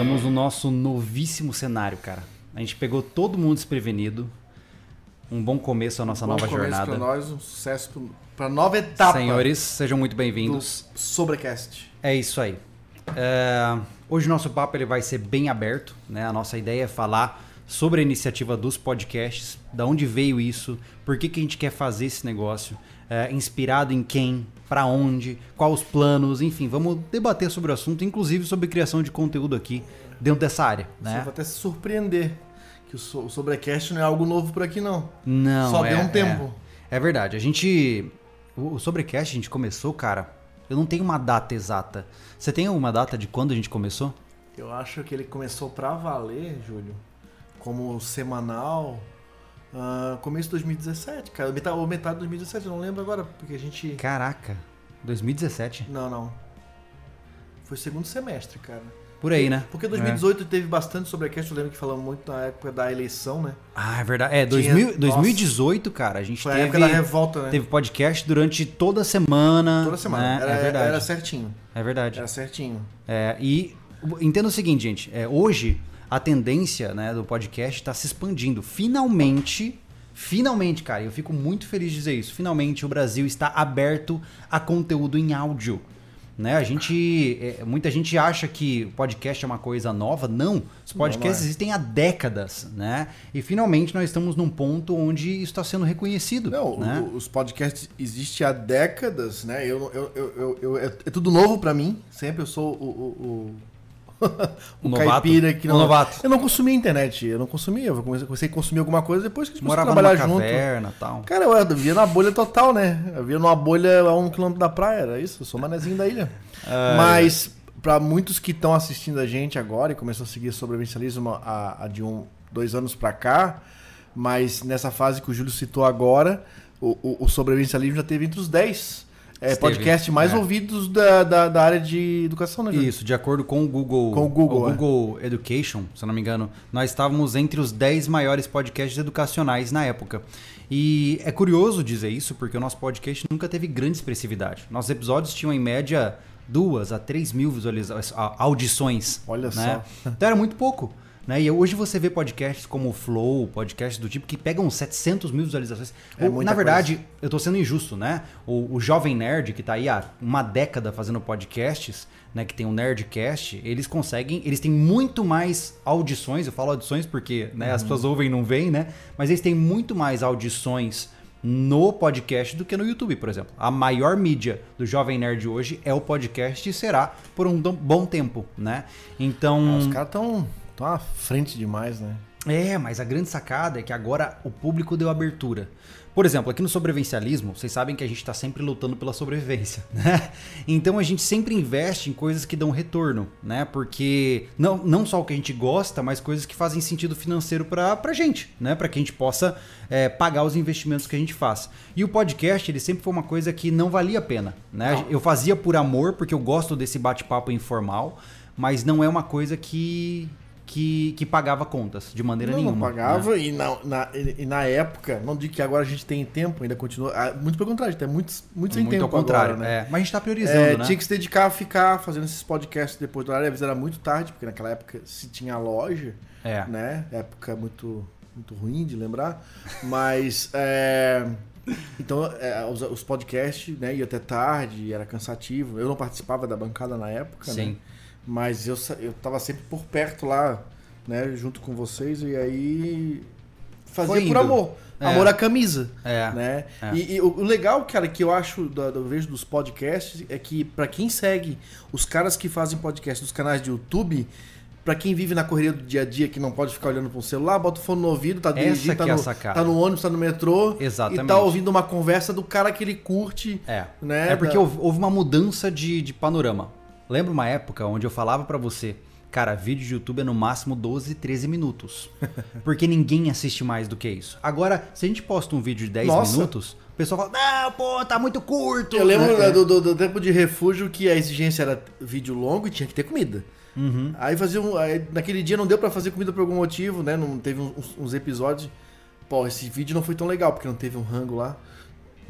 Estamos no nosso novíssimo cenário, cara. A gente pegou todo mundo desprevenido. Um bom começo à nossa Bom nova jornada. Pra nós, um sucesso para nova etapa Senhores, sejam muito do bem-vindos. Sobrecast. É isso aí. É, hoje o nosso papo ele vai ser bem aberto, né? A nossa ideia é falar sobre a iniciativa dos podcasts, da onde veio isso, por que, que a gente quer fazer esse negócio, é, inspirado em quem, para onde, quais os planos, enfim, vamos debater sobre o assunto, inclusive sobre criação de conteúdo aqui dentro dessa área, Você né? vai até se surpreender que o, so o Sobrecast não é algo novo por aqui, não. Não, Só é, deu um tempo. É, é verdade. A gente. O o Sobrecast a gente começou, cara. Eu não tenho uma data exata. Você tem alguma data de quando a gente começou? Eu acho que ele começou pra valer, Júlio, como semanal, ah, começo de 2017, cara. Metade, ou metade de 2017, eu não lembro agora, porque a gente... Caraca, 2017. Não, não. Foi segundo semestre, cara. Por aí, né? Porque 2018 teve bastante Sobrecast, eu lembro que falamos muito na época da eleição, né? Ah, é verdade. É, Tinha- 2000 nossa. 2018, cara, a gente Foi a teve, época da revolta, né? teve podcast durante toda a semana. Toda semana. né? Era, é verdade. era certinho. É verdade. Era certinho. É, e entenda o seguinte, gente. É, hoje, a tendência né, do podcast está se expandindo. Finalmente, finalmente, cara, eu fico muito feliz de dizer isso. Finalmente, o Brasil está aberto a conteúdo em áudio. Né? A gente, é, muita gente acha que o podcast é uma coisa nova. Não, os podcasts não é. existem há décadas, né? E finalmente nós estamos num ponto onde isso está sendo reconhecido. Não, né? o- os podcasts existem há décadas, né? Eu, eu, eu, eu- é, é tudo novo pra mim. Sempre eu sou o, o, o, O novato? caipira que não. novato. Eu não consumia internet. Eu não consumia. Eu comecei, a consumir alguma coisa depois que a gente começou a Morava trabalhar numa junto. caverna tal. Cara, eu via na bolha total, né? Eu via numa bolha a um quilômetro da praia, era isso. Eu sou manezinho da ilha. Mas, pra muitos que estão assistindo a gente agora e começou a seguir sobrevivencialismo há, há de um, dois anos pra cá, mas nessa fase que o Júlio citou agora, o, o, o sobrevivencialismo já teve entre os 10 é, Esteve, podcasts mais é. ouvidos da, da, da área de educação, né, Júlio? Isso, de acordo com o Google, Com o Google, é. Google Education, se eu não me engano, nós estávamos entre os 10 maiores podcasts educacionais na época. E é curioso dizer isso, porque o nosso podcast nunca teve grande expressividade. Nossos episódios tinham, em média, duas a três mil visualiza a- audições. Olha né? só. Então era muito pouco. Né? E hoje você vê podcasts como o Flow, podcasts do tipo que pegam 700 mil visualizações. É Ou, na verdade, eu tô sendo injusto, né? O, o Jovem Nerd, que tá aí há uma década fazendo podcasts, né? Que tem o Nerdcast, eles conseguem. Eles têm muito mais audições. Eu falo audições porque né, Uhum. as pessoas ouvem e não veem, né? Mas eles têm muito mais audições no podcast do que no YouTube, por exemplo. A maior mídia do Jovem Nerd hoje é o podcast e será por um bom tempo, né? Então. Ah, Os caras estão tão à frente demais, né? É, mas a grande sacada é que agora o público deu abertura. Por exemplo, aqui no sobrevivencialismo, vocês sabem que a gente está sempre lutando pela sobrevivência, né? Então a gente sempre investe em coisas que dão retorno, né? Porque não, não só o que a gente gosta, mas coisas que fazem sentido financeiro pra, pra gente, né? Para que a gente possa é, pagar os investimentos que a gente faz. E o podcast, ele sempre foi uma coisa que não valia a pena, né? Eu fazia por amor, porque eu gosto desse bate-papo informal, mas não é uma coisa que que, que pagava contas de maneira não, nenhuma. não né? pagava e, na, na- e- na época, não digo que agora a gente tem tempo, ainda continua. ah, Muito pelo contrário, tem muito, muito sem Muito tempo ao contrário, agora, né? é. Mas a gente tá priorizando, É, né? Tinha que se dedicar a ficar fazendo esses podcasts depois do horário. Às vezes era muito tarde, porque naquela época se tinha loja, É. né? Época muito, muito ruim de lembrar. Mas. é, Então, é, os, os podcasts, né, ia até tarde, era cansativo. Eu não participava da bancada na época, Sim. né? Mas eu, eu tava sempre por perto lá, né, junto com vocês, e aí fazia por amor. É. Amor à camisa. É. Né? É. E, e o legal, cara, que eu acho da, do vejo dos podcasts é que pra quem segue os caras que fazem podcast dos canais de YouTube, pra quem vive na correria do dia a dia, que não pode ficar olhando pro celular, bota o fone no ouvido, tá dirigindo, tá é tá no ônibus, tá no metrô, Exatamente. e tá ouvindo uma conversa do cara que ele curte. É. Né, É porque da- houve, houve uma mudança de, de panorama. Lembra uma época onde eu falava pra você, cara, vídeo de YouTube é no máximo 12, 13 minutos. Porque ninguém assiste mais do que isso. Agora, se a gente posta um vídeo de 10 Nossa. minutos, o pessoal fala, não, pô, tá muito curto. Eu lembro né? do, do- do tempo de refúgio que a exigência era vídeo longo e tinha que ter comida. Uhum. Aí fazia um, aí naquele dia não deu pra fazer comida por algum motivo, né? Não teve uns, uns episódios. Pô, esse vídeo não foi tão legal porque não teve um rango lá.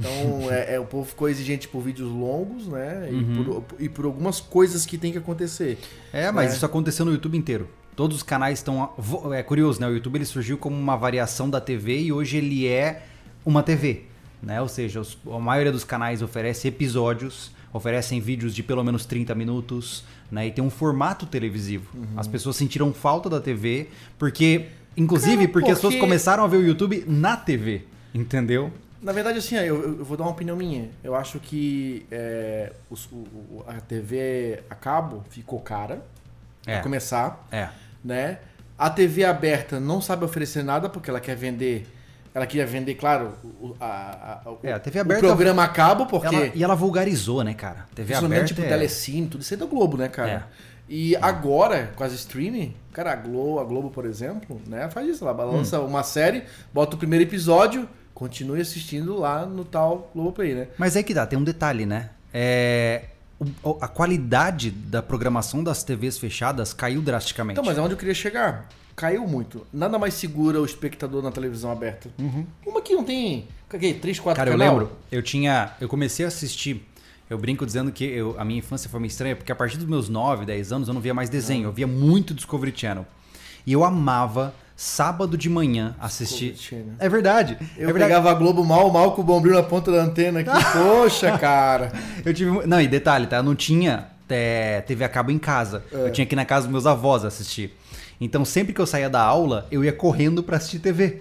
Então, é, é, o povo ficou exigente por vídeos longos, né? E, Uhum. por, e por algumas coisas que tem que acontecer. É, mas É. isso aconteceu no YouTube inteiro. Todos os canais estão. É curioso, né? O YouTube ele surgiu como uma variação da TV e hoje ele é uma TV. Né? Ou seja, os- a maioria dos canais oferece episódios, oferecem vídeos de pelo menos 30 minutos, né? E tem um formato televisivo. Uhum. As pessoas sentiram falta da TV, porque. Inclusive, Cara, porque as pessoas porque- começaram a ver o YouTube na TV. Entendeu? Na verdade, assim, eu, eu vou dar uma opinião minha. Eu acho que é, o- o- a TV a cabo ficou cara, É. pra começar, É. né? A TV aberta não sabe oferecer nada porque ela quer vender. Ela queria vender, claro, o, a, a- o- É, a TV o aberta- programa a cabo, porque. Ela- e ela vulgarizou, né, cara? TV aberta. tipo, é- telecine, tudo isso é do Globo, né, cara? É. E agora, com as streaming, cara, a Globo, a Globo, por exemplo, né, faz isso. Ela lança Hum. uma série, bota o primeiro episódio, continue assistindo lá no tal Globoplay, né? Mas é que dá, tem um detalhe, né? É, a qualidade da programação das TVs fechadas caiu drasticamente. Então, mas é onde eu queria chegar. Caiu muito. Nada mais segura o espectador na televisão aberta. Uma que não tem. Que, três, quatro Cara, eu canal? lembro, eu tinha. Eu comecei a assistir. Eu brinco dizendo que eu- a minha infância foi meio estranha, porque a partir dos meus 9, 10 anos eu não via mais desenho, eu via muito Discovery Channel. E eu amava sábado de manhã assistir. É verdade. Eu é verdade. pegava a Globo mal, mal com o bombril na ponta da antena aqui. Poxa, cara. Eu tive. Não, e detalhe, tá? Eu não tinha é, TV a cabo em casa. É. Eu tinha que ir na casa dos meus avós assistir. Então, sempre que eu saía da aula, eu ia correndo pra assistir TV.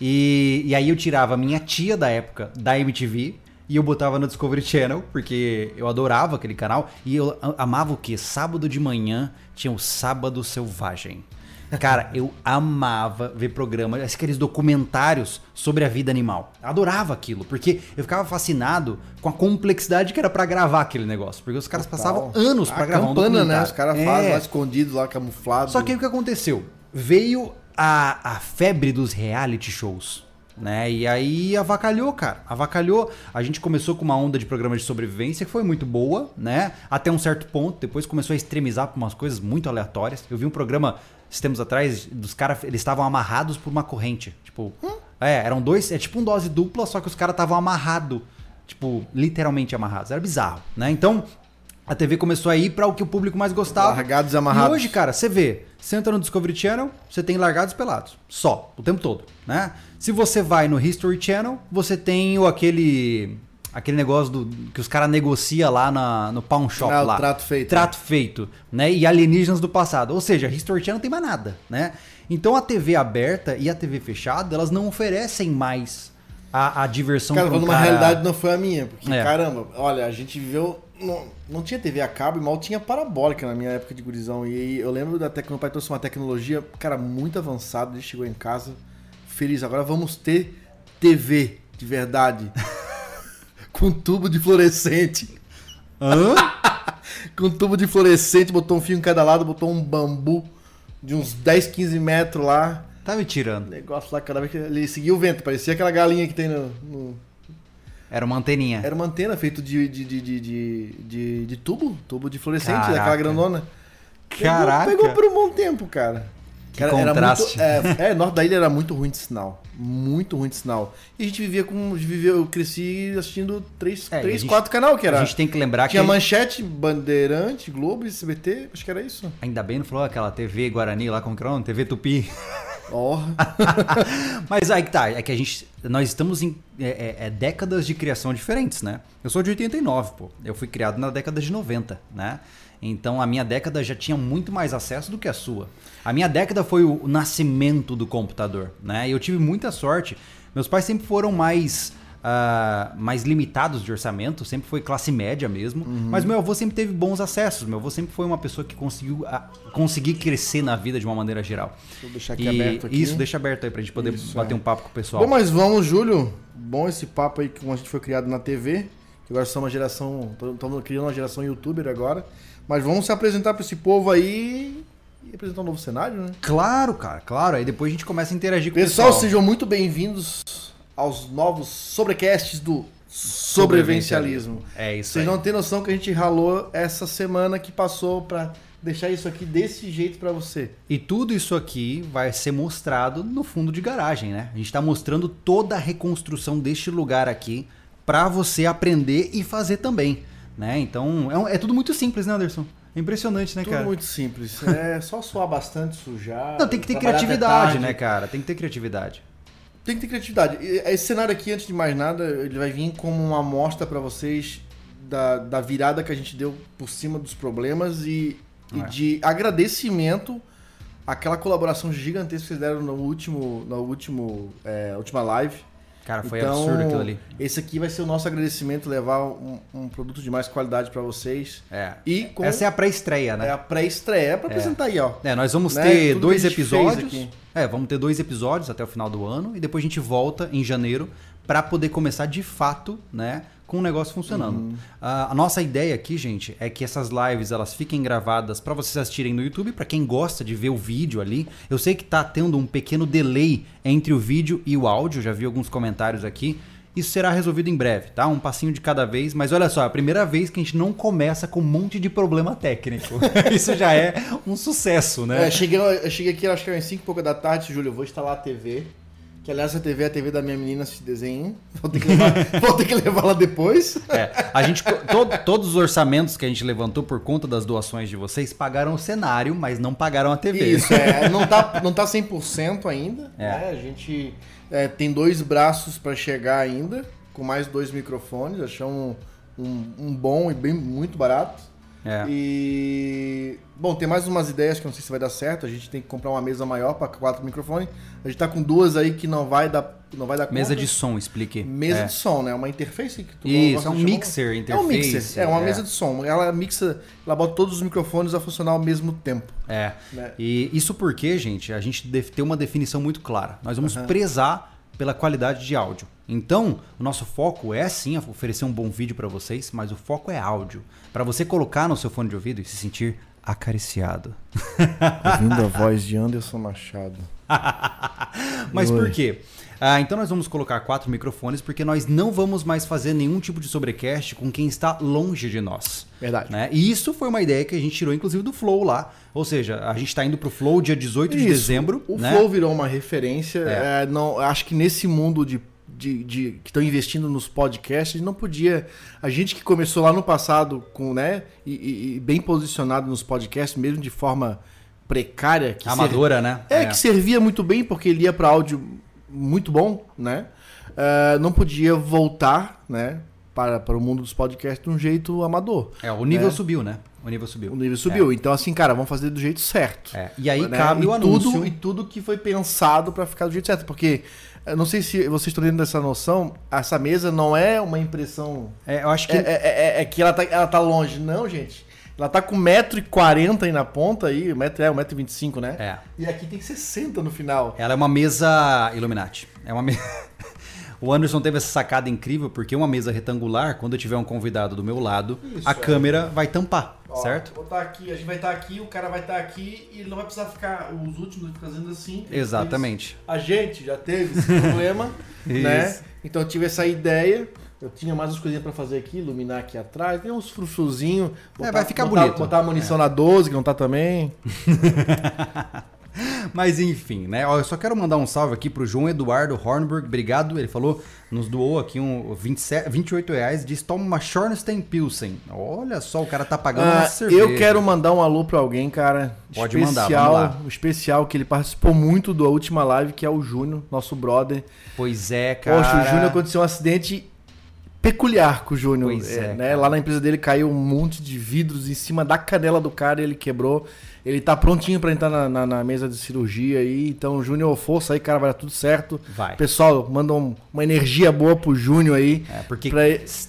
E, e aí eu tirava a minha tia da época da MTV e eu botava no Discovery Channel, porque eu adorava aquele canal. E eu amava o quê? Sábado de manhã tinha o Sábado Selvagem. Cara, eu amava ver programas, aqueles documentários sobre a vida animal. Adorava aquilo, porque eu ficava fascinado com a complexidade que era pra gravar aquele negócio. Porque os caras passavam anos pra a gravar um campana, né? documentário. Os caras É. fazem lá escondidos, lá camuflados. Só que aí o que aconteceu? Veio a, a febre dos reality shows. Né? E aí avacalhou, cara. Avacalhou. A gente começou com uma onda de programas de sobrevivência que foi muito boa, né? Até um certo ponto. Depois começou a extremizar por umas coisas muito aleatórias. Eu vi um programa, esses tempos atrás, dos caras, eles estavam amarrados por uma corrente. Tipo, é, eram dois, é tipo um dose dupla, só que os caras estavam amarrados. Tipo, literalmente amarrados. Era bizarro, né? Então, a TV começou a ir para o que o público mais gostava. Largados e amarrados. E hoje, cara, você vê, você entra no Discovery Channel, você tem largados e pelados. Só, o tempo todo, né? Se você vai no History Channel, você tem o aquele aquele negócio do, que os caras negociam lá na, no pawn shop Ah, lá. trato feito. Trato feito, né? E alienígenas do passado. Ou seja, History Channel não tem mais nada, né? Então a TV aberta e a TV fechada, elas não oferecem mais a, a diversão Cara, um falando uma cara- realidade não foi a minha. Porque, É. caramba, olha, a gente viveu. Não, não tinha TV a cabo e mal tinha parabólica na minha época de gurizão. E aí eu lembro da tec... meu pai trouxe uma tecnologia, cara, muito avançada. Ele chegou em casa feliz. Agora vamos ter TV de verdade. Com tubo de fluorescente. Hã? Com tubo de fluorescente, botou um fio em cada lado, botou um bambu de uns 10, 15 metros lá. Tá me tirando. Negócio lá, cada vez que ele seguia o vento, parecia aquela galinha que tem no- no, Era uma anteninha. Era uma antena feita de, de, de, de, de, de- tubo, tubo de fluorescente, Caraca. daquela grandona. Pegou- Caraca. Pegou, por um bom tempo, cara. Que Cara, contraste. Era muito, é, é, norte da ilha era muito ruim de sinal. Muito ruim de sinal. E a gente vivia com. Vivia, eu cresci assistindo três, É, três gente- quatro canal que era. A gente tem que lembrar Tinha que Manchete, Bandeirante, Globo, SBT, acho que era isso. ainda bem não falou aquela TV Guarani lá era o nome? TV Tupi. Ó. Mas aí que tá, é que a gente. Nós estamos em é, é- é décadas de criação diferentes, né? Eu sou de 89, pô. Eu fui criado na década de 90, né? Então a minha década já tinha muito mais acesso do que a sua. A minha década foi o nascimento do computador, né? E eu tive muita sorte. Meus pais sempre foram mais. ah, mais limitados de orçamento, sempre foi classe média mesmo. Mas meu avô sempre teve bons acessos. Meu avô sempre foi uma pessoa que conseguiu ah, conseguir crescer na vida de uma maneira geral. Vou deixar aqui E aberto aqui. Isso, deixa aberto aí pra gente poder Isso, bater é. um papo com o pessoal. Bom, mas vamos, Júlio. Bom esse papo aí que a gente foi criado na TV. Que agora somos uma geração. Estamos criando uma geração youtuber agora. Mas vamos se apresentar para esse povo aí e apresentar um novo cenário, né? Claro, cara, claro. Aí depois a gente começa a interagir com Pessoal, o pessoal. sejam muito bem-vindos aos novos sobrecasts do Sobrevivencialismo. É isso Vocês aí. não têm noção que a gente ralou essa semana que passou para deixar isso aqui desse jeito para você. E tudo isso aqui vai ser mostrado no fundo de garagem, né? A gente tá mostrando toda a reconstrução deste lugar aqui para você aprender e fazer também, né? Então, é, um- é tudo muito simples, né, Anderson? É impressionante, né, Tudo cara? muito simples. É só suar bastante, sujar. Não, tem que ter criatividade, né, cara? Tem que ter criatividade. Tem que ter criatividade. E Esse cenário aqui, antes de mais nada, ele vai vir como uma amostra para vocês da, da virada que a gente deu por cima dos problemas e, e É. de agradecimento àquela colaboração gigantesca que vocês deram no último, no último, é, última live. Cara, foi Então, absurdo aquilo ali. Esse aqui vai ser o nosso agradecimento, levar um, um produto de mais qualidade para vocês. É. E com Essa é a pré-estreia, né? é a pré-estreia, é para apresentar aí, ó. É, nós vamos Né? ter Tudo dois episódios. aqui. É, vamos ter dois episódios até o final do ano e depois a gente volta em janeiro para poder começar de fato, né, com o negócio funcionando. Uhum. Ah, a nossa ideia aqui, gente, é que essas lives elas fiquem gravadas para vocês assistirem no YouTube, para quem gosta de ver o vídeo ali. Eu sei que tá tendo um pequeno delay entre o vídeo e o áudio, já vi alguns comentários aqui. Isso será resolvido em breve, tá? Um passinho de cada vez. Mas olha só, é a primeira vez que a gente não começa com um monte de problema técnico. Isso já é um sucesso, né? É, cheguei, eu cheguei aqui, acho que era umas 5 e pouca da tarde, Júlio, eu vou instalar a TV. Que aliás, a TV é a TV da minha menina assistir desenho. Vou ter que levar, vou ter que levar lá depois. É, a gente, to- todos os orçamentos que a gente levantou por conta das doações de vocês pagaram o cenário, mas não pagaram a TV. Isso, é, não tá, não tá 100% ainda. É. né? A gente é, tem dois braços para chegar ainda, com mais dois microfones. Achamos um, um, um bom e bem muito barato. É. E. Bom, tem mais umas ideias que eu não sei se vai dar certo. A gente tem que comprar uma mesa maior para quatro microfones. A gente tá com duas aí que não vai dar, não vai dar Mesa conta. de som, explique. Mesa É. de som, né? Uma interface que tu Isso, gosta é um de chamar? mixer, É um interface. mixer, é uma mesa de som. Ela mixa, ela bota todos os microfones a funcionar ao mesmo tempo. É. Né? E isso porque, gente, a gente deve ter uma definição muito clara. Nós vamos prezar pela qualidade de áudio. Então, o nosso foco é sim oferecer um bom vídeo para vocês, mas o foco é áudio, para você colocar no seu fone de ouvido e se sentir acariciado. Ouvindo a voz de Anderson Machado. Mas Oi. por quê? Ah, então nós vamos colocar quatro microfones porque nós não vamos mais fazer nenhum tipo de sobrecast com quem está longe de nós. Verdade. Né? E isso foi uma ideia que a gente tirou, inclusive, do Flow lá. Ou seja, a gente está indo pro Flow dia 18 de Isso. dezembro. O né? Flow virou uma referência. É. é, não, acho que nesse mundo de, de, de- que estão investindo nos podcasts, não podia. A gente que começou lá no passado com, né, e, e- bem posicionado nos podcasts, mesmo de forma precária, que Amadora, né? ser- é, que servia muito bem porque ele ia para áudio muito bom, né? É, não podia voltar, né, para, para o mundo dos podcasts de um jeito amador. É, o nível né? subiu, né? O nível subiu. O nível subiu. Então, assim, cara, vamos fazer do jeito certo. É. E aí né? cabe e o anúncio. Tudo, e tudo que foi pensado pra ficar do jeito certo. Porque, eu não sei se vocês estão dentro dessa noção, essa mesa não é uma impressão. É, eu acho que É, é- é- é que ela tá, ela tá longe. Não, gente. Ela tá com 1,40m aí na ponta aí. Metro, é, 1,25m, né? É. E aqui tem 60 no final. ela é uma mesa Illuminati. É uma mesa. O Anderson teve essa sacada incrível porque uma mesa retangular, quando eu tiver um convidado do meu lado, Isso, a é. câmera vai tampar, Ó, certo? Vou tá aqui, a gente vai estar aqui, o cara vai estar aqui e ele não vai precisar ficar. Os últimos fazendo assim. Exatamente. A gente já teve esse problema, né? Então eu tive essa ideia. Eu tinha mais umas coisinhas pra fazer aqui, iluminar aqui atrás, tem uns frufruzinhos. É, vai ficar botar, bonito. Botar a munição na 12, que não tá também. Mas enfim, né? Ó, eu só quero mandar um salve aqui pro João Eduardo Hornberg. Obrigado. Ele falou, nos doou aqui um 27, 28 reais. Diz: toma uma Schornstein Pilsen. Olha só, o cara tá pagando uma Ah, cerveja. eu quero mandar um alô pra alguém, cara. Pode mandar, especial, lá. Um especial que ele participou muito da última live, que é o Júnior, nosso brother. Pois é, cara. Poxa, o Júnior aconteceu um acidente peculiar com o Júnior. Pois é, né? Lá na empresa dele caiu um monte de vidros em cima da canela do cara e ele quebrou. Ele tá prontinho pra entrar na, na- na mesa de cirurgia aí. Então, Júnior, força aí, cara, vai dar tudo certo. Vai. Pessoal, manda um- uma energia boa pro Júnior aí. É, porque Pra-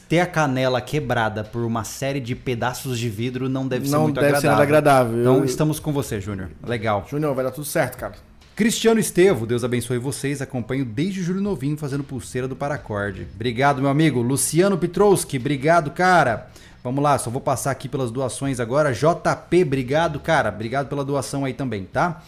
ter a canela quebrada por uma série de pedaços de vidro não deve ser Não muito deve ser agradável. nada agradável. Então Eu- estamos com você, Júnior. Legal. Júnior, vai dar tudo certo, cara. Cristiano Estevo, Deus abençoe vocês. Acompanho desde Júlio Novinho fazendo pulseira do Paracorde. Obrigado, meu amigo. Luciano Petrowski, obrigado, cara. Vamos lá, só vou passar aqui pelas doações agora. JP, obrigado, cara. Obrigado pela doação aí também, tá?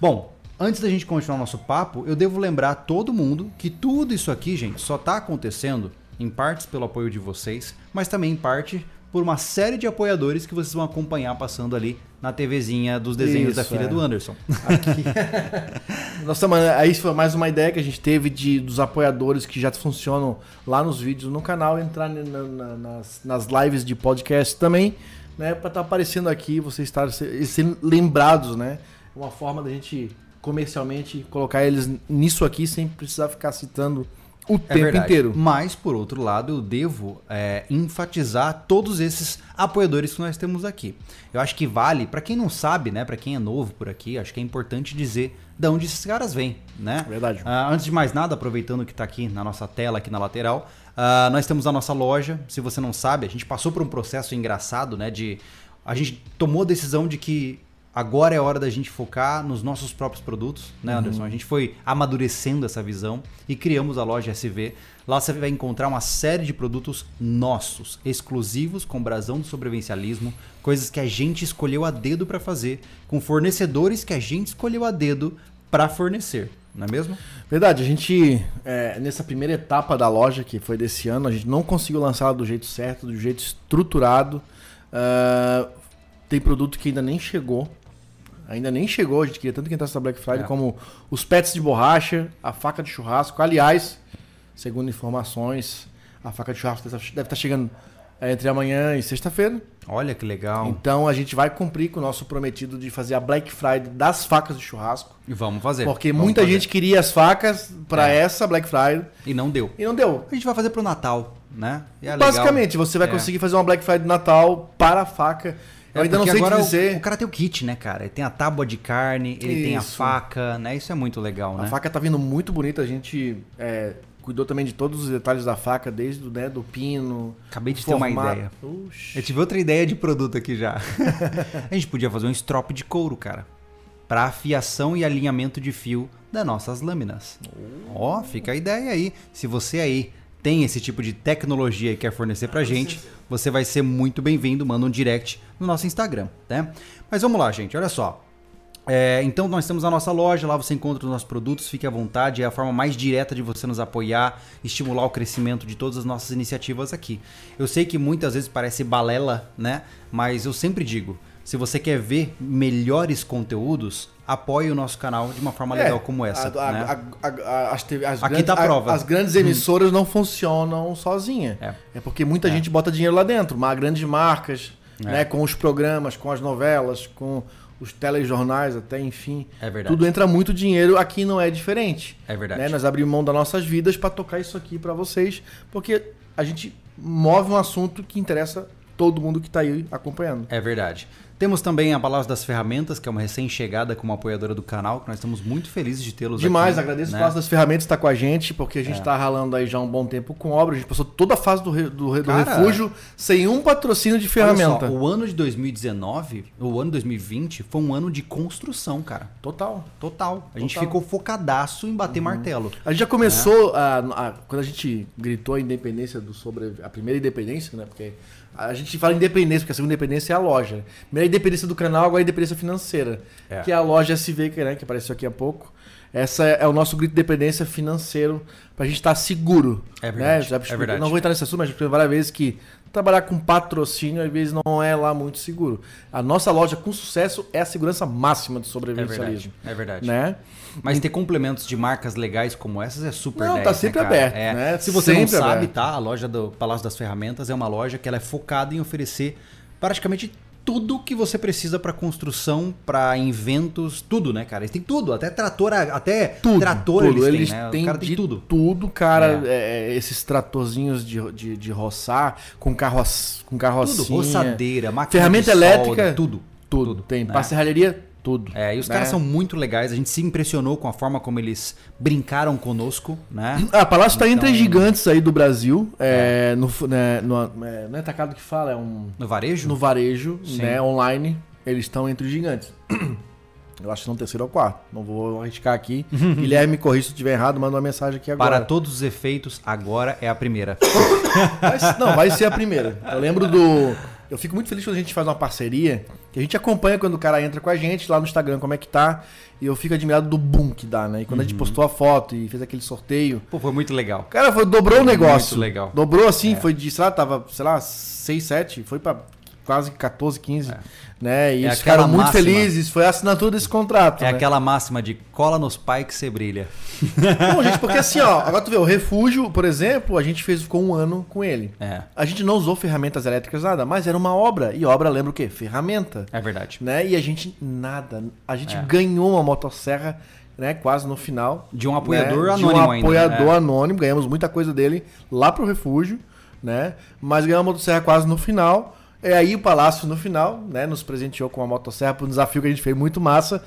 Bom, antes da gente continuar nosso papo, eu devo lembrar a todo mundo que tudo isso aqui, gente, só tá acontecendo em partes pelo apoio de vocês, mas também em parte por uma série de apoiadores que vocês vão acompanhar passando ali na TVzinha dos desenhos Isso, da filha é. do Anderson. Nossa, mano, aí foi mais uma ideia que a gente teve de dos apoiadores que já funcionam lá nos vídeos no canal, entrar na- na- nas, nas lives de podcast também, né? Pra estar aparecendo aqui, vocês estarem se- sendo lembrados, né? Uma forma da gente comercialmente colocar eles nisso aqui sem precisar ficar citando o É tempo verdade. inteiro. Mas, por outro lado, eu devo é, enfatizar todos esses apoiadores que nós temos aqui. Eu acho que vale, pra quem não sabe, né, para quem é novo por aqui, acho que é importante dizer de onde esses caras vêm, né? Verdade. Ah, antes de mais nada, aproveitando que tá aqui na nossa tela, aqui na lateral, ah, nós temos a nossa loja. Se você não sabe, a gente passou por um processo engraçado, né, de a gente tomou a decisão de que agora é hora da gente focar nos nossos próprios produtos, né, Anderson? A gente foi amadurecendo essa visão e criamos a loja SV. Lá você vai encontrar uma série de produtos nossos, exclusivos, com brasão do sobrevivencialismo, coisas que a gente escolheu a dedo para fazer, com fornecedores que a gente escolheu a dedo para fornecer, não é mesmo? Verdade, a gente, é, nessa primeira etapa da loja, que foi desse ano, a gente não conseguiu lançar ela do jeito certo, do jeito estruturado. Ah, tem produto que ainda nem chegou. Ainda nem chegou, a gente queria tanto que entrasse na Black Friday, É. como os pets de borracha, a faca de churrasco. Aliás, segundo informações, a faca de churrasco deve estar chegando é, entre amanhã e sexta-feira. Olha que legal. Então a gente vai cumprir com o nosso prometido de fazer a Black Friday das facas de churrasco. E vamos fazer. Porque Vamos muita fazer. gente queria as facas para É. essa Black Friday E não deu. e não deu. A gente vai fazer pro Natal, né? É legal. Basicamente, você vai É. conseguir fazer uma Black Friday de Natal para a faca. Eu ainda não sei agora o- dizer. O, cara tem o kit, né, cara? Ele tem a tábua de carne, ele tem a Isso. faca, né? Isso é muito legal, A né? faca tá vindo muito bonita. A gente é, cuidou também de todos os detalhes da faca, desde o né, do pino. Acabei de ter uma formato. ideia. Eu tive outra ideia de produto aqui já. a gente podia fazer um strop de couro, cara. Pra afiação e alinhamento de fio das nossas lâminas. Ó, fica a ideia aí. Se você aí tem esse tipo de tecnologia e quer fornecer pra gente, você vai ser muito bem-vindo. Manda um direct no nosso Instagram, né? Mas vamos lá, gente. Olha só. É, então nós temos a nossa loja, lá você encontra os nossos produtos, fique à vontade, é a forma mais direta de você nos apoiar, estimular o crescimento de todas as nossas iniciativas aqui. Eu sei que muitas vezes parece balela, né? Mas eu sempre digo, se você quer ver melhores conteúdos, apoie o nosso canal de uma forma É, legal como essa. a- né? a- a- as as Aqui grandes, tá a prova. as grandes emissoras não funcionam sozinha. É. É porque muita É. gente bota dinheiro lá dentro. Mas grandes marcas, É. né, com os programas, com as novelas, com os telejornais, até enfim. É verdade. Tudo entra muito dinheiro. Aqui não é diferente. É verdade. né? Nós abrimos mão das nossas vidas para tocar isso aqui para vocês, porque a gente move um assunto que interessa todo mundo que tá aí acompanhando. É verdade. Temos também a Palácio das Ferramentas, que é uma recém-chegada como apoiadora do canal, que nós estamos muito felizes de tê-los Demais, aqui. agradeço né? o Palácio das Ferramentas estar com a gente, porque a gente É. está ralando aí já um bom tempo com obra. A gente passou toda a fase do, re- do, do Cara, refúgio sem um patrocínio de ferramenta. só, o ano de 2019, o ano 2020, foi um ano de construção, cara. Total. Total. A gente Total. ficou focadaço em bater martelo. A gente já começou a, a- quando a gente gritou a independência do sobre a primeira independência, né? Porque a gente fala independência, porque a segunda independência é a loja. Primeira independência do canal, agora a independência financeira, É. que é a loja SV, né, que apareceu aqui há pouco. Essa é o nosso grito de independência financeiro pra gente estar seguro. É verdade, Né? Já é expliquei- verdade. Não vou entrar nesse assunto, mas já expliquei várias vezes que trabalhar com patrocínio às vezes não é lá muito seguro. A nossa loja com sucesso é a segurança máxima do É verdade. sobrevivencialismo. É verdade. Né? Mas ter complementos de marcas legais como essas é super Não, 10, tá né, sempre cara? aberto, É. né? Se você não sabe, aberto. tá? A loja do Palácio das Ferramentas é uma loja que ela é focada em oferecer praticamente tudo que você precisa para construção, para inventos, tudo, né, cara? Eles têm tudo, até trator, até Tudo, trator tudo. eles, Eles têm, né? têm cara tem de tudo. tudo, cara. é, esses tratorzinhos de, de, de roçar, com, carro, com carrocinha. Tudo, roçadeira, máquina Ferramenta de solda, elétrica, tudo. Tudo. Tem. né? Serralheria, tudo. É, e os né? caras são muito legais, a gente se impressionou com a forma como eles brincaram conosco, né? Ah, a Palácio tá entre Então- gigantes aí do Brasil. É, no, né, no, é, não é atacado que fala, é um. No varejo? No varejo, Sim. né? Online. Eles estão entre os gigantes. Eu acho que no terceiro ou quarto. Não vou arriscar aqui. Guilherme, me corrija se eu estiver errado, manda uma mensagem aqui agora. Para todos os efeitos, agora é a primeira. Vai- não, vai ser a primeira. Eu lembro do. Eu fico muito feliz quando a gente faz uma parceria a gente acompanha quando o cara entra com a gente lá no Instagram, como é que tá. E eu fico admirado do boom que dá, né? E quando a gente Uhum. postou a foto e fez aquele sorteio. Pô, foi muito legal. Cara, foi, dobrou o Muito negócio. legal. Dobrou assim, É. foi de, sei lá, tava, sei lá, 6, 7, foi pra quase 14, 15. É. Né? E É eles ficaram muito máxima. felizes. Foi a assinatura desse contrato. É né? aquela máxima de cola nos pais que você brilha. Não, gente, porque assim, ó, agora tu vê, o refúgio, por exemplo, a gente fez, ficou um ano com ele. É, A gente não usou ferramentas elétricas, nada, mas era uma obra. E obra lembra o quê? Ferramenta. é verdade. Né? E a gente, nada. A gente É. ganhou uma motosserra, né? Quase no final. De um apoiador né? anônimo De um ainda, apoiador é. anônimo. Ganhamos muita coisa dele lá pro refúgio, né? Mas ganhamos uma motosserra quase no final. E aí o Palácio, no final, né? Nos presenteou com uma motosserra para um desafio que a gente fez muito massa.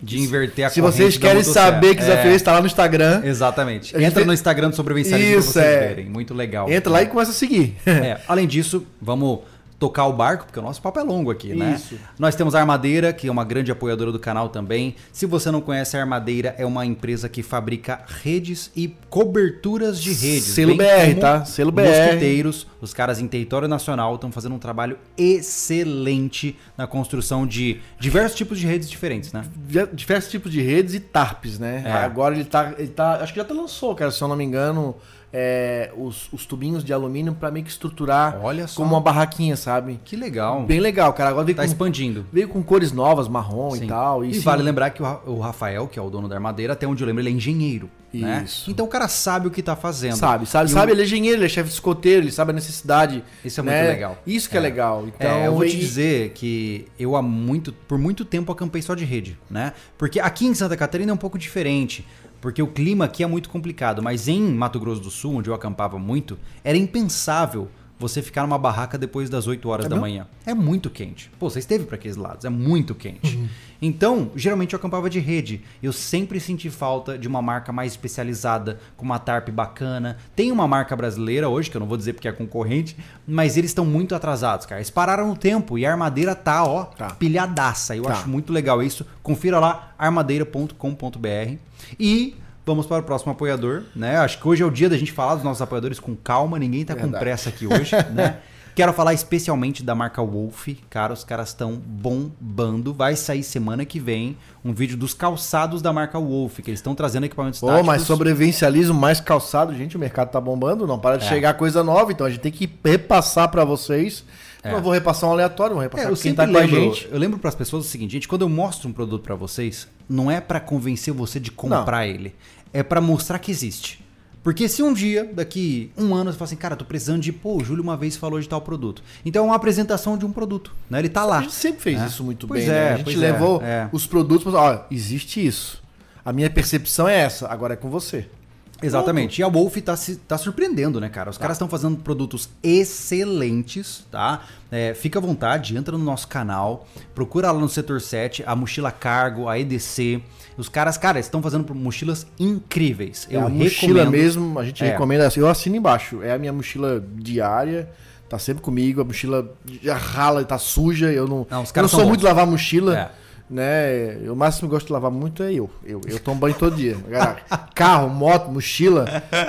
De inverter a Se vocês querem saber que desafio é esse, tá lá no Instagram. Exatamente. Entra no Instagram do Sobrevivencialismo Isso, pra vocês é. verem. Muito legal. Entra lá e começa a seguir. É, além disso, vamos tocar o barco, porque o nosso papo é longo aqui, né? Isso. Nós temos a Armadeira, que é uma grande apoiadora do canal também. Se você não conhece, a Armadeira é uma empresa que fabrica redes e coberturas de redes. Selo BR, tá? Selo BR. Mosquiteiros, os caras em território nacional estão fazendo um trabalho excelente na construção de diversos tipos de redes diferentes, né? diversos tipos de redes e tarps, né? É. Agora ele tá, ele tá. Acho que já até lançou, cara, se eu não me engano, é, os, os tubinhos de alumínio pra meio que estruturar como uma barraquinha, sabe? Que legal. Bem legal, cara. Agora veio, Tá com, expandindo. veio com cores novas, marrom Sim. e tal. E, sim, vale lembrar que o Ra- o Rafael, que é o dono da Armadeira, até onde eu lembro, ele é engenheiro. Né? Isso. Então o cara sabe o que tá fazendo. Sabe, sabe, E sabe, o- ele é engenheiro, ele é chefe de escoteiro, ele sabe a necessidade. Isso é né? muito legal. Isso que é, É. legal. Então, é, eu vou te e- dizer que eu há muito, por muito tempo acampei só de rede, né? Porque aqui em Santa Catarina é um pouco diferente, porque o clima aqui é muito complicado, mas em Mato Grosso do Sul, onde eu acampava muito, era impensável você ficar numa barraca depois das 8 horas É da mesmo? manhã. É muito quente. Pô, você esteve para aqueles lados, é muito quente. Uhum. Então, geralmente eu acampava de rede. Eu sempre senti falta de uma marca mais especializada, com uma tarp bacana. Tem uma marca brasileira hoje, que eu não vou dizer porque é concorrente, mas eles estão muito atrasados, cara. Eles pararam no tempo e a armadeira tá, ó, Tá. pilhadaça. Eu Tá. acho muito legal isso. Confira lá, armadeira.com.br. E vamos para o próximo apoiador, né? Acho que hoje é o dia da gente falar dos nossos apoiadores com calma, ninguém tá com pressa aqui hoje, né? Quero falar especialmente da marca Wolf. Cara, os caras estão bombando. Vai sair semana que vem um vídeo dos calçados da marca Wolf, que eles estão trazendo equipamentos Pô, táticos. mas sobrevivencialismo mais calçado, gente, o mercado tá bombando, não para de É. chegar coisa nova, então a gente tem que repassar pra vocês. É. Não vou repassar um aleatório, vou É, repassar eu quem tá com a lembro, gente. eu lembro para as pessoas o seguinte, gente, quando eu mostro um produto para vocês, não é para convencer você de comprar ele, é para mostrar que existe. Porque se um dia, daqui um ano, você fala assim, cara, tô precisando de, pô, o Júlio uma vez falou de tal produto. Então é uma apresentação de um produto, né? Ele tá lá. A gente sempre fez É. isso muito Pois bem, é, né? A gente é, levou é. os produtos pra ó, existe isso. A minha percepção é essa, agora é com você. Exatamente. E a Wolf tá, se- tá surpreendendo, né, cara? Os caras estão fazendo produtos excelentes, tá? É, fica à vontade, entra no nosso canal, procura lá no setor 7, a mochila cargo, a EDC. Os caras, cara, estão fazendo mochilas incríveis. Eu é a mochila recomendo. mesmo, a gente É. recomenda assim, eu assino embaixo. É a minha mochila diária, tá sempre comigo, a mochila já rala, tá suja, eu não, Não, eu não sou bons. muito de lavar mochila. É. Né? Eu, o máximo que gosto de lavar muito é eu. Eu, eu tomo banho todo dia. Cara, Carro, moto, mochila,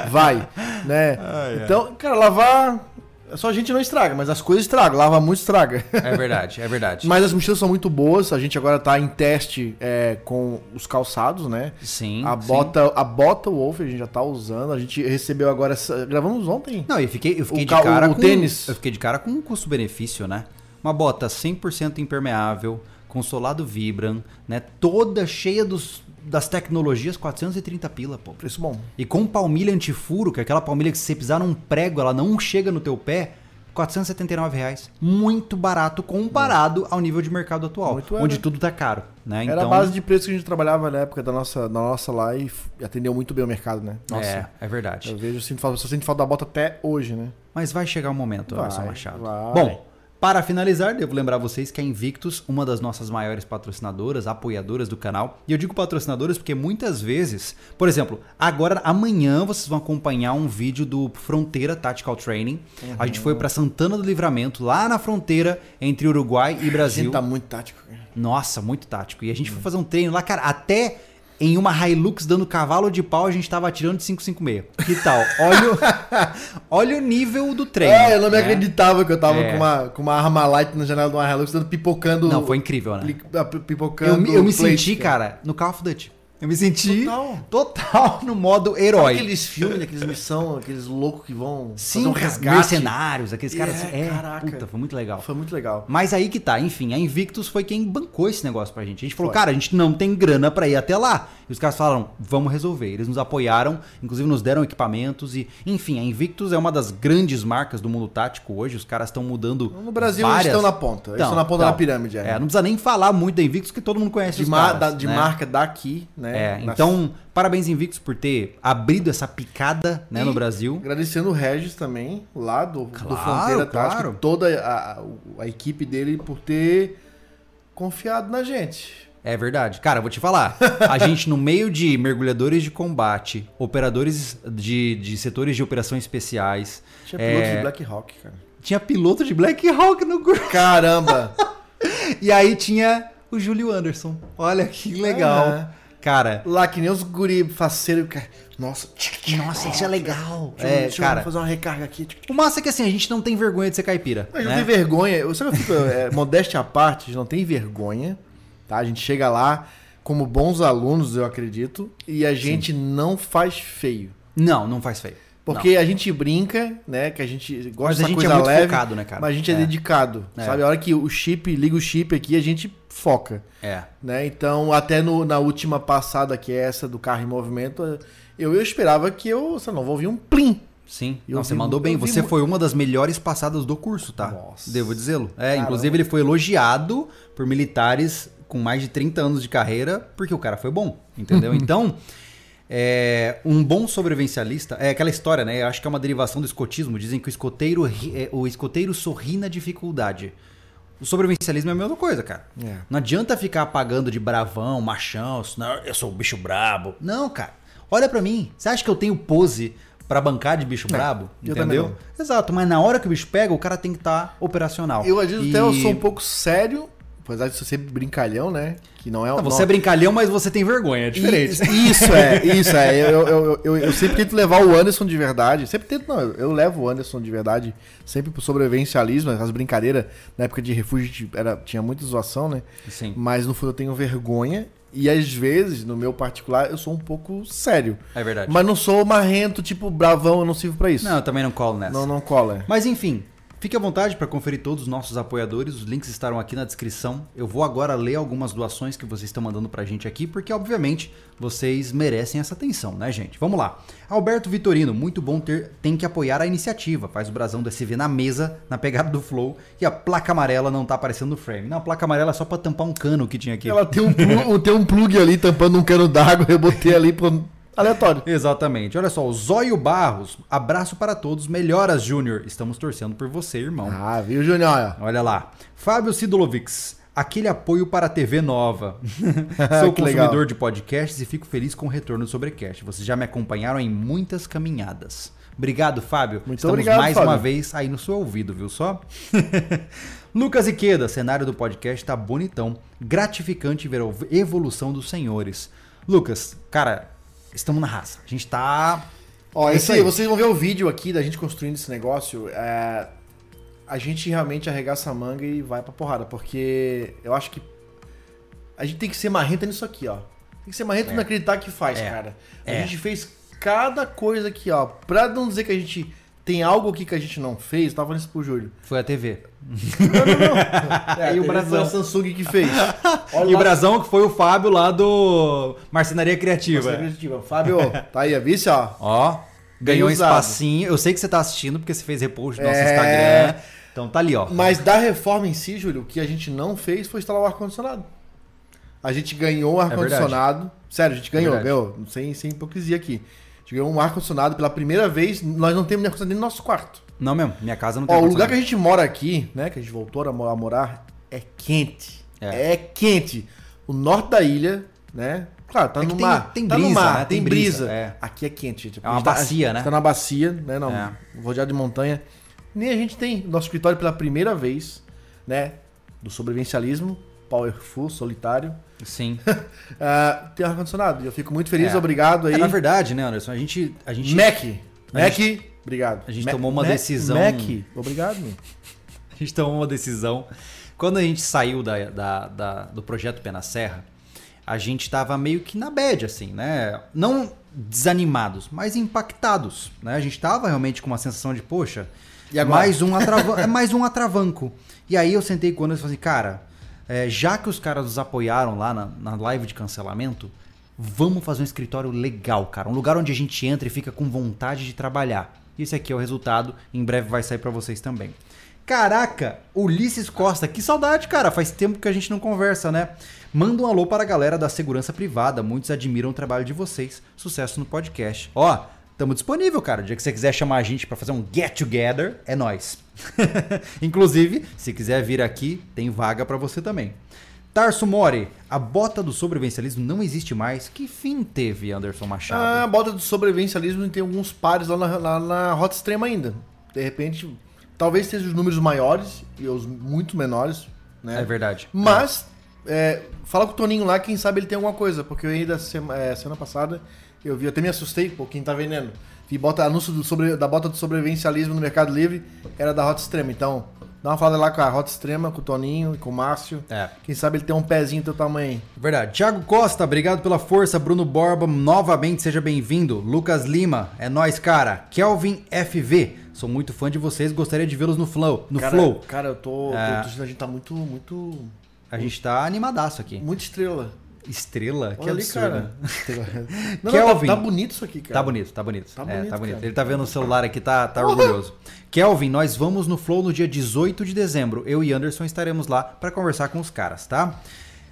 vai. Né? Então, cara, lavar. Só a gente não estraga, mas as coisas estragam. Lava muito, estraga. É verdade, é verdade. Mas as mochilas são muito boas. A gente agora tá em teste é, com os calçados, né? sim. A sim. bota, a bota Wolf a gente já tá usando. A gente recebeu agora. essa- Gravamos ontem. Não, eu fiquei, eu fiquei O de ca- cara o com tênis. Eu fiquei de cara com um custo-benefício, né? Uma bota 100% impermeável, com solado Vibram, né? Toda cheia dos, das tecnologias, 430 pila, pô. Preço bom. E com palmilha antifuro, que é aquela palmilha que se você pisar num prego, ela não chega no teu pé, 479 reais. Muito barato comparado ao nível de mercado atual, Muito é, onde né? tudo tá caro, né? Era a base de preço que a gente trabalhava na época da nossa, da nossa lá e atendeu muito bem o mercado, né? Nossa. É, é verdade. Eu vejo, eu sinto falta, eu sinto falta da bota até hoje, né? Mas vai chegar o momento, Vai, Machado. vai. Bom, para finalizar, devo lembrar vocês que a Invictus, uma das nossas maiores patrocinadoras, apoiadoras do canal, e eu digo patrocinadoras porque muitas vezes, por exemplo, agora amanhã vocês vão acompanhar um vídeo do Fronteira Tactical Training. A gente foi para Santana do Livramento, lá na fronteira entre Uruguai e A Brasil. gente tá muito tático. cara. Nossa, muito tático. E a gente foi fazer um treino lá, cara, até em uma Hilux dando cavalo de pau, a gente tava atirando de 556. Que tal? Olha o, olha o nível do trem. É, eu não me né? acreditava que eu tava É. com, uma, com uma arma light na janela de uma Hilux dando pipocando. Não, foi incrível, né? ah, pi- Eu, Pipocando. me- eu me plate, senti, cara, no Call of Duty. Eu me senti Total. total no modo Sabe herói. aqueles filmes, aqueles missão, aqueles loucos que vão Sim, fazer um resgate. mercenários, aqueles caras. É, É, caraca. puta, foi muito legal. Foi muito legal. Mas aí que tá, enfim, a Invictus foi quem bancou esse negócio pra gente. A gente falou, Foi. cara, a gente não tem grana pra ir até lá. E os caras falaram, vamos resolver. Eles nos apoiaram, inclusive nos deram equipamentos e, enfim, a Invictus é uma das grandes marcas do mundo tático hoje. Os caras estão mudando. No Brasil várias... eles estão na ponta. Eles Então, estão na ponta então, da pirâmide. É, não precisa nem falar muito da Invictus, que todo mundo conhece de caras, da- de né? marca daqui, né? É, Na- então, parabéns Invictus por ter abrido essa picada, né, E no Brasil. Agradecendo o Regis também, lá do, do Claro, Fronteira claro. Tática, toda a, a- equipe dele por ter confiado na gente. É verdade. Cara, eu vou te falar. A gente, no meio de mergulhadores de combate, operadores de, de setores de operações especiais, Tinha É. piloto de Black Hawk, cara. tinha piloto de Black Hawk no grupo. Caramba! E aí tinha o Júlio Anderson. Olha que legal. É. Cara, lá que nem os guri faceiro. Nossa, nossa, isso é legal. deixa, eu- É, deixa eu cara. fazer uma recarga aqui. O massa é que assim, a gente não tem vergonha de ser caipira. A gente né? não tem vergonha. Eu, sabe, eu fico, é, modéstia à parte, a gente não tem vergonha. Tá? A gente chega lá como bons alunos, eu acredito, e a gente não faz feio. Não, não faz feio. Porque a gente brinca, né? Que a gente Mas gosta a dessa gente é coisa muito leve. focado, né, cara? Mas a gente é, É. dedicado. É. Sabe? A hora que o chip, liga o chip aqui, a gente foca. É. Né? Então, até no- na última passada, que é essa do carro em movimento, eu, eu esperava que eu, sei não vou ouvir um plim. Sim, Eu não, você vi- mandou bem. Você mu- foi uma das melhores passadas do curso, tá? Nossa. Devo dizê-lo. É, Caramba. inclusive ele foi elogiado por militares com mais de 30 anos de carreira, porque o cara foi bom, entendeu? então, é, um bom sobrevivencialista é aquela história, né? Eu acho que é uma derivação do escotismo. Dizem que o escoteiro, ri- é, o escoteiro sorri na dificuldade. O sobrevivencialismo é a mesma coisa, cara. É. Não adianta ficar apagando de bravão, machão, eu sou o bicho brabo. Não, cara. Olha pra mim. Você acha que eu tenho pose pra bancar de bicho brabo? eu também Entendeu? Exato, mas na hora que o bicho pega, o cara tem que estar operacional. Eu, às vezes, E- até eu sou um pouco sério, apesar de ser sempre brincalhão, né? Que não é Não, não- você é brincalhão, mas você tem vergonha, é diferente. Isso, isso é, isso é. Eu, eu, eu, eu, sempre tento levar o Anderson de verdade. Sempre tento, não, eu, levo o Anderson de verdade, sempre pro sobrevivencialismo, as brincadeiras. Na época de refúgio era, tinha muita zoação, né? Sim. Mas no fundo eu tenho vergonha. E às vezes, no meu particular, eu sou um pouco sério. É verdade. Mas não sou marrento, tipo, bravão, eu não sirvo pra isso. Não, eu também não colo nessa. não, não cola. Mas enfim, fique à vontade para conferir todos os nossos apoiadores, os links estarão aqui na descrição. Eu vou agora ler algumas doações que vocês estão mandando pra gente aqui, porque obviamente vocês merecem essa atenção, né, gente? Vamos lá. Alberto Vitorino, muito bom ter, tem que apoiar a iniciativa. Faz o brasão do SV na mesa, na pegada do flow, e a placa amarela não tá aparecendo no frame. Não, a placa amarela é só pra tampar um cano que tinha aqui. Ela tem um, plug, tem um plug ali tampando um cano d'água, eu botei ali pro... aleatório. Exatamente. Olha só, o Zóio Barros, abraço para todos, melhoras, Júnior. Estamos torcendo por você, irmão. Ah, viu, Júnior? Olha lá. Fábio Sidolovics, aquele apoio para a TV nova. Sou consumidor legal. de podcasts e fico feliz com o retorno do Sobrecast. Vocês já me acompanharam em muitas caminhadas. Obrigado, Fábio. Muito Estamos obrigado, mais Fábio. uma vez aí no seu ouvido, viu só? Lucas Iqueda, cenário do podcast tá bonitão. Gratificante ver a evolução dos senhores. Lucas, cara, estamos na raça. A gente tá. Ó, É esse, aí. vocês vão ver o vídeo aqui da gente construindo esse negócio. é, a gente realmente arregaça a manga e vai pra porrada, porque eu acho que a gente tem que ser marrento nisso aqui, ó. Tem que ser marrento e não acreditar que faz, É. cara. A É. gente fez cada coisa aqui, ó. Pra não dizer que a gente tem algo aqui que a gente não fez, eu tava falando isso pro Júlio. Foi a TV. É, E o brasão. foi a Samsung que fez. Olha E o brasão que foi o Fábio lá do Marcenaria Criativa. acredita? Fábio, tá aí, ó. Vice, ó. Ó, ganhou um espacinho. Eu sei que você tá assistindo porque você fez repost no nosso É. Instagram. Então tá ali, ó. Mas da reforma em si, Júlio, o que a gente não fez foi instalar o ar-condicionado. A gente ganhou o ar-condicionado. Sério, a gente ganhou, É ganhou. Sem, sem hipocrisia aqui. A gente ganhou um ar-condicionado pela primeira vez. Nós não temos ar-condicionado nem no nosso quarto. Não mesmo, minha casa não tem Ó, o lugar que a gente mora aqui, né? Que a gente voltou a morar, a morar é quente. É. É. quente. O norte da ilha, né? Claro, tá É no tem- mar. tem tá brisa, no mar, né? tem Tem brisa. brisa, é. Aqui é quente, gente. É uma tá- bacia, gente né? Tá na bacia, né? Não, É. rodeado de montanha. Nem a gente tem nosso escritório pela primeira vez, né? Do sobrevivencialismo. powerful, solitário. Sim. uh, tem ar-condicionado. Eu fico muito feliz, É. obrigado aí. É, na verdade, né, Anderson? A gente. A gente Mac. A Mac, gente- obrigado. a gente tomou uma Ma- decisão- Mac, obrigado. meu. a gente tomou uma decisão. Quando a gente saiu da, da- da- do projeto Pé na Serra, a gente tava meio que na bad, assim, né? Não desanimados, mas impactados, né? A gente tava realmente com uma sensação de, poxa, E mais um, é mais um atravanco. E aí eu sentei com o Anderson e falei assim, cara, é, já que os caras nos apoiaram lá na, na live de cancelamento, vamos fazer um escritório legal, cara. Um lugar onde a gente entra e fica com vontade de trabalhar. E esse aqui é o resultado. Em breve vai sair pra vocês também. Caraca, Ulisses Costa, que saudade, cara. Faz tempo que a gente não conversa, né? Manda um alô para a galera da segurança privada. Muitos admiram o trabalho de vocês. Sucesso no podcast. Ó, tamo disponível, cara. O dia que você quiser chamar a gente para fazer um get together, é nós. Inclusive, se quiser vir aqui, tem vaga para você também. Tarso Mori, a bota do sobrevivencialismo não existe mais. Que fim teve, Anderson Machado? Ah, a bota do sobrevivencialismo tem alguns pares lá na, lá na rota extrema ainda. De repente, talvez sejam os números maiores e os muito menores, né? é verdade. Mas, é, fala com o Toninho lá, quem sabe ele tem alguma coisa. Porque eu ainda, sema- é, semana passada, eu vi, até me assustei, pô, quem tá vendendo. Vi bota, anúncio do sobre, da bota do sobrevivencialismo no Mercado Livre, era da Rota Extrema. Então, dá uma falada lá com a Rota Extrema, com o Toninho e com o Márcio. É. Quem sabe ele tem um pezinho do teu tamanho. Verdade. Tiago Costa, obrigado pela força. Bruno Borba, novamente seja bem-vindo. Lucas Lima, é nóis, cara. Kelvin FV, sou muito fã de vocês, gostaria de vê-los no Flow. No cara, Flow. Cara, eu tô, É. tô- A gente tá muito, muito, A gente tá animadaço aqui. muito estrela. Estrela? que Olha ali, absurdo. cara. Não, não, Kelvin. tá, tá bonito isso aqui, cara. Tá bonito, tá bonito. Tá É, bonito, tá bonito. cara. Ele tá vendo o celular aqui, tá, tá orgulhoso. Kelvin, nós vamos no Flow no dia 18 de dezembro. Eu e Anderson estaremos lá pra conversar com os caras, tá?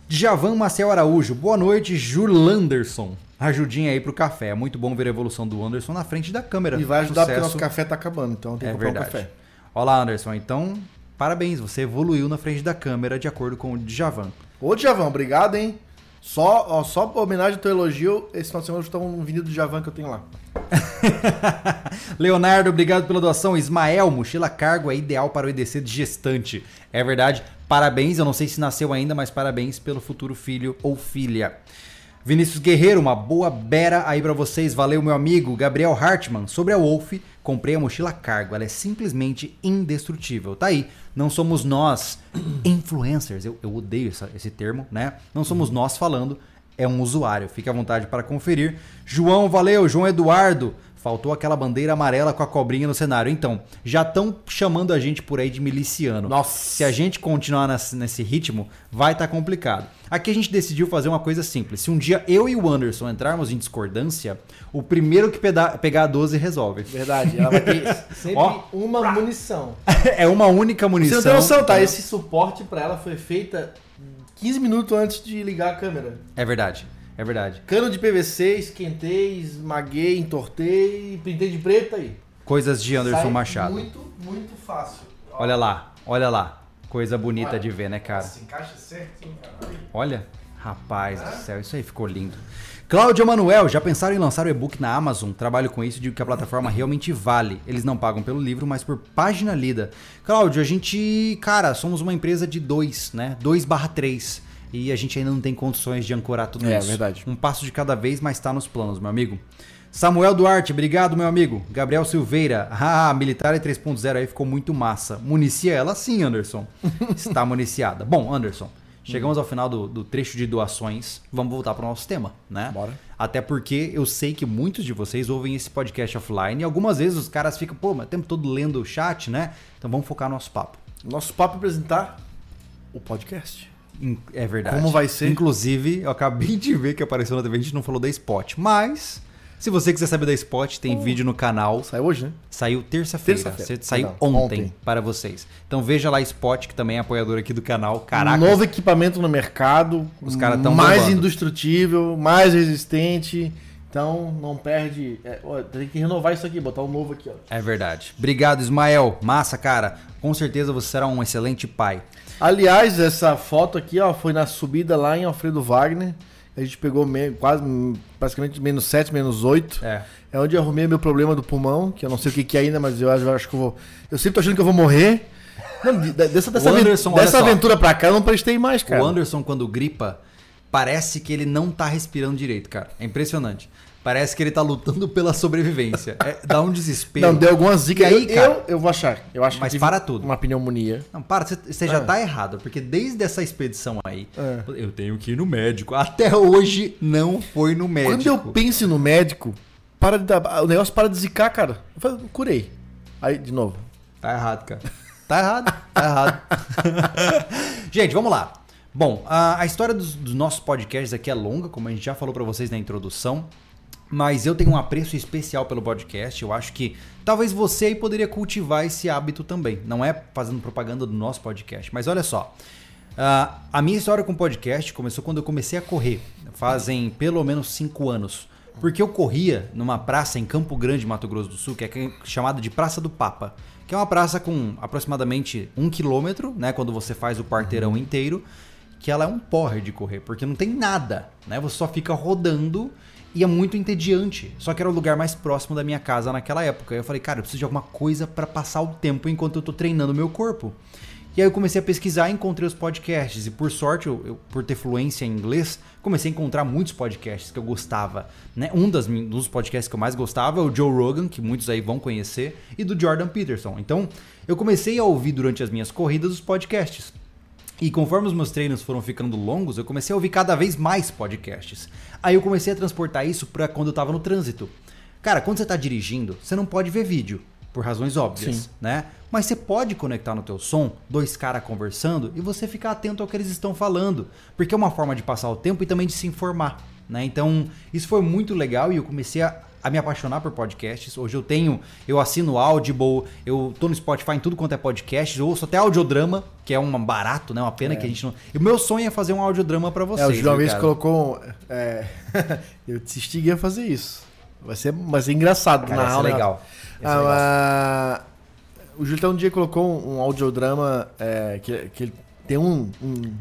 Djavan Maciel Araújo, boa noite, Julanderson. Ajudinha aí pro café. É muito bom ver a evolução do Anderson na frente da câmera. E vai ajudar porque Sucesso. nosso café tá acabando, então tem É que comprar verdade. um café. Olá, Anderson. Então, parabéns. Você evoluiu na frente da câmera de acordo com o Djavan. Ô, Djavão, obrigado, hein? Só, ó, só homenagem ao teu elogio, esse final de semana eu estar um vinil do Djavan que eu tenho lá. Leonardo, obrigado pela doação. Ismael, mochila cargo é ideal para o EDC de gestante. É verdade. Parabéns, eu não sei se nasceu ainda, mas parabéns pelo futuro filho ou filha. Vinícius Guerreiro, uma boa bera aí pra vocês. Valeu, meu amigo. Gabriel Hartmann, sobre a Wolf, comprei a mochila cargo. Ela é simplesmente indestrutível. Tá aí. Não somos nós influencers. Eu, eu odeio essa- esse termo, né? Não somos nós falando. É um usuário. Fique à vontade para conferir. João, valeu. João Eduardo. Faltou aquela bandeira amarela com a cobrinha no cenário. Então, já estão chamando a gente por aí de miliciano. Nossa. Se a gente continuar nesse, ritmo, vai estar complicado. Aqui a gente decidiu fazer uma coisa simples. Se um dia eu e o Anderson entrarmos em discordância, o primeiro que pegar a 12 resolve. Verdade, ela vai ter sempre Ó. uma munição. é uma única Você munição. não tem noção, tá? Esse suporte pra ela foi feita 15 minutos antes de ligar a câmera. É verdade. É verdade. Cano de PVC, esquentei, esmaguei, entortei, pintei de preto aí. Coisas de Anderson Sai Machado. Muito, muito fácil. Ó, Olha lá, olha lá. Coisa bonita Olha. de ver, né, cara? Nossa, encaixa certinho, cara. Olha, rapaz do céu, isso aí ficou lindo. Cláudia Manuel, já pensaram em lançar o e-book na Amazon? Trabalho com isso e digo que a plataforma realmente vale. Eles não pagam pelo livro, mas por página lida. Cláudio, a gente, cara, somos uma empresa de 2, né? 2 barra 3. E a gente ainda não tem condições de ancorar tudo É, isso. verdade. Um passo de cada vez, mas tá nos planos, meu amigo. Samuel Duarte, obrigado, meu amigo. Gabriel Silveira, ah, militar 3.0 aí ficou muito massa. Municia ela sim, Anderson. Está municiada. Bom, Anderson, chegamos ao final do, do trecho de doações. Vamos voltar para o nosso tema, né? Bora. Até porque eu sei que muitos de vocês ouvem esse podcast offline e algumas vezes os caras ficam, pô, mas o tempo todo lendo o chat, né? Então vamos focar no nosso papo. Nosso papo é apresentar o podcast. É verdade. Como vai ser? Inclusive, eu acabei de ver que apareceu na TV, a gente não falou da Spot. Mas, se você quiser saber da Spot, tem vídeo no canal. Saiu hoje, né? Saiu terça-feira. Sa- Saiu perdão, ontem, ontem. para vocês. Então veja lá a Spot, que também é apoiador aqui do canal. Caraca. Novo equipamento no mercado. Os caras tão Mais bombando. indestrutível, mais resistente. Então não perde. é, ó, tem que renovar isso aqui, botar um novo aqui, ó. É verdade. Obrigado, Ismael. Massa, cara. Com certeza você será um excelente pai. Aliás, essa foto aqui, ó, foi na subida lá em Alfredo Wagner. A gente pegou me- quase, praticamente menos 7, menos 8. É. É onde eu arrumei meu problema do pulmão, que eu não sei o que, que é ainda, mas eu acho, eu acho que eu vou. Eu sempre tô achando que eu vou morrer. Não, de- dessa dessa, Anderson, dessa aventura pra cá eu não prestei mais, cara. O Anderson, quando gripa, parece que ele não tá respirando direito, cara. É impressionante. Parece que ele tá lutando pela sobrevivência. É, dá um desespero. Não, deu algumas dicas. E aí, eu, cara? eu, eu vou achar. Eu acho Mas que para tudo. Uma pneumonia. Não, para, você, você já Ah. tá errado, porque desde essa expedição aí, É. eu tenho que ir no médico. Até hoje não foi no médico. Quando eu penso no médico, para de dar, o negócio para de zicar, cara. Eu falei, curei. Aí, de novo. Tá errado, cara. Tá errado, tá errado. gente, vamos lá. Bom, a, a história dos, dos nossos podcasts aqui é longa, como a gente já falou pra vocês na introdução. Mas eu tenho um apreço especial pelo podcast. Eu acho que talvez você aí poderia cultivar esse hábito também. Não é fazendo propaganda do nosso podcast. Mas olha só. ah, a minha história com podcast começou quando eu comecei a correr. Fazem pelo menos cinco anos. Porque eu corria numa praça em Campo Grande, Mato Grosso do Sul, que é chamada de Praça do Papa. Que é uma praça com aproximadamente um quilômetro, né? Quando você faz o quarteirão inteiro. Que ela é um porre de correr, porque não tem nada, né? Você só fica rodando e é muito entediante. Só que era o lugar mais próximo da minha casa naquela época. Eu falei, cara, eu preciso de alguma coisa pra passar o tempo enquanto eu tô treinando o meu corpo. E aí eu comecei a pesquisar e encontrei os podcasts. E por sorte, eu, eu- por ter fluência em inglês, comecei a encontrar muitos podcasts que eu gostava. Né? Um das, dos podcasts que eu mais gostava é o Joe Rogan, que muitos aí vão conhecer, e do Jordan Peterson. Então, eu comecei a ouvir durante as minhas corridas os podcasts. E conforme os meus treinos foram ficando longos, eu comecei a ouvir cada vez mais podcasts. Aí eu comecei a transportar isso para quando eu tava no trânsito. Cara, quando você tá dirigindo, você não pode ver vídeo, por razões óbvias, Sim. né? Mas você pode conectar no teu som, dois caras conversando e você ficar atento ao que eles estão falando, porque é uma forma de passar o tempo e também de se informar, né? Então, isso foi muito legal e eu comecei a, a me apaixonar por podcasts. Hoje eu tenho, eu assino o Audible, eu tô no Spotify em tudo quanto é podcast, eu ouço até audiodrama, que é um barato, né? Uma pena que a gente não. E o meu sonho é fazer um audiodrama pra vocês. É, o vez cara? colocou. é, eu te instiguei a fazer isso. Vai ser, vai ser engraçado, Cara, na aula. legal. Ah, ah, o Júlio um dia colocou um, audiodrama é, que, que tem um, um-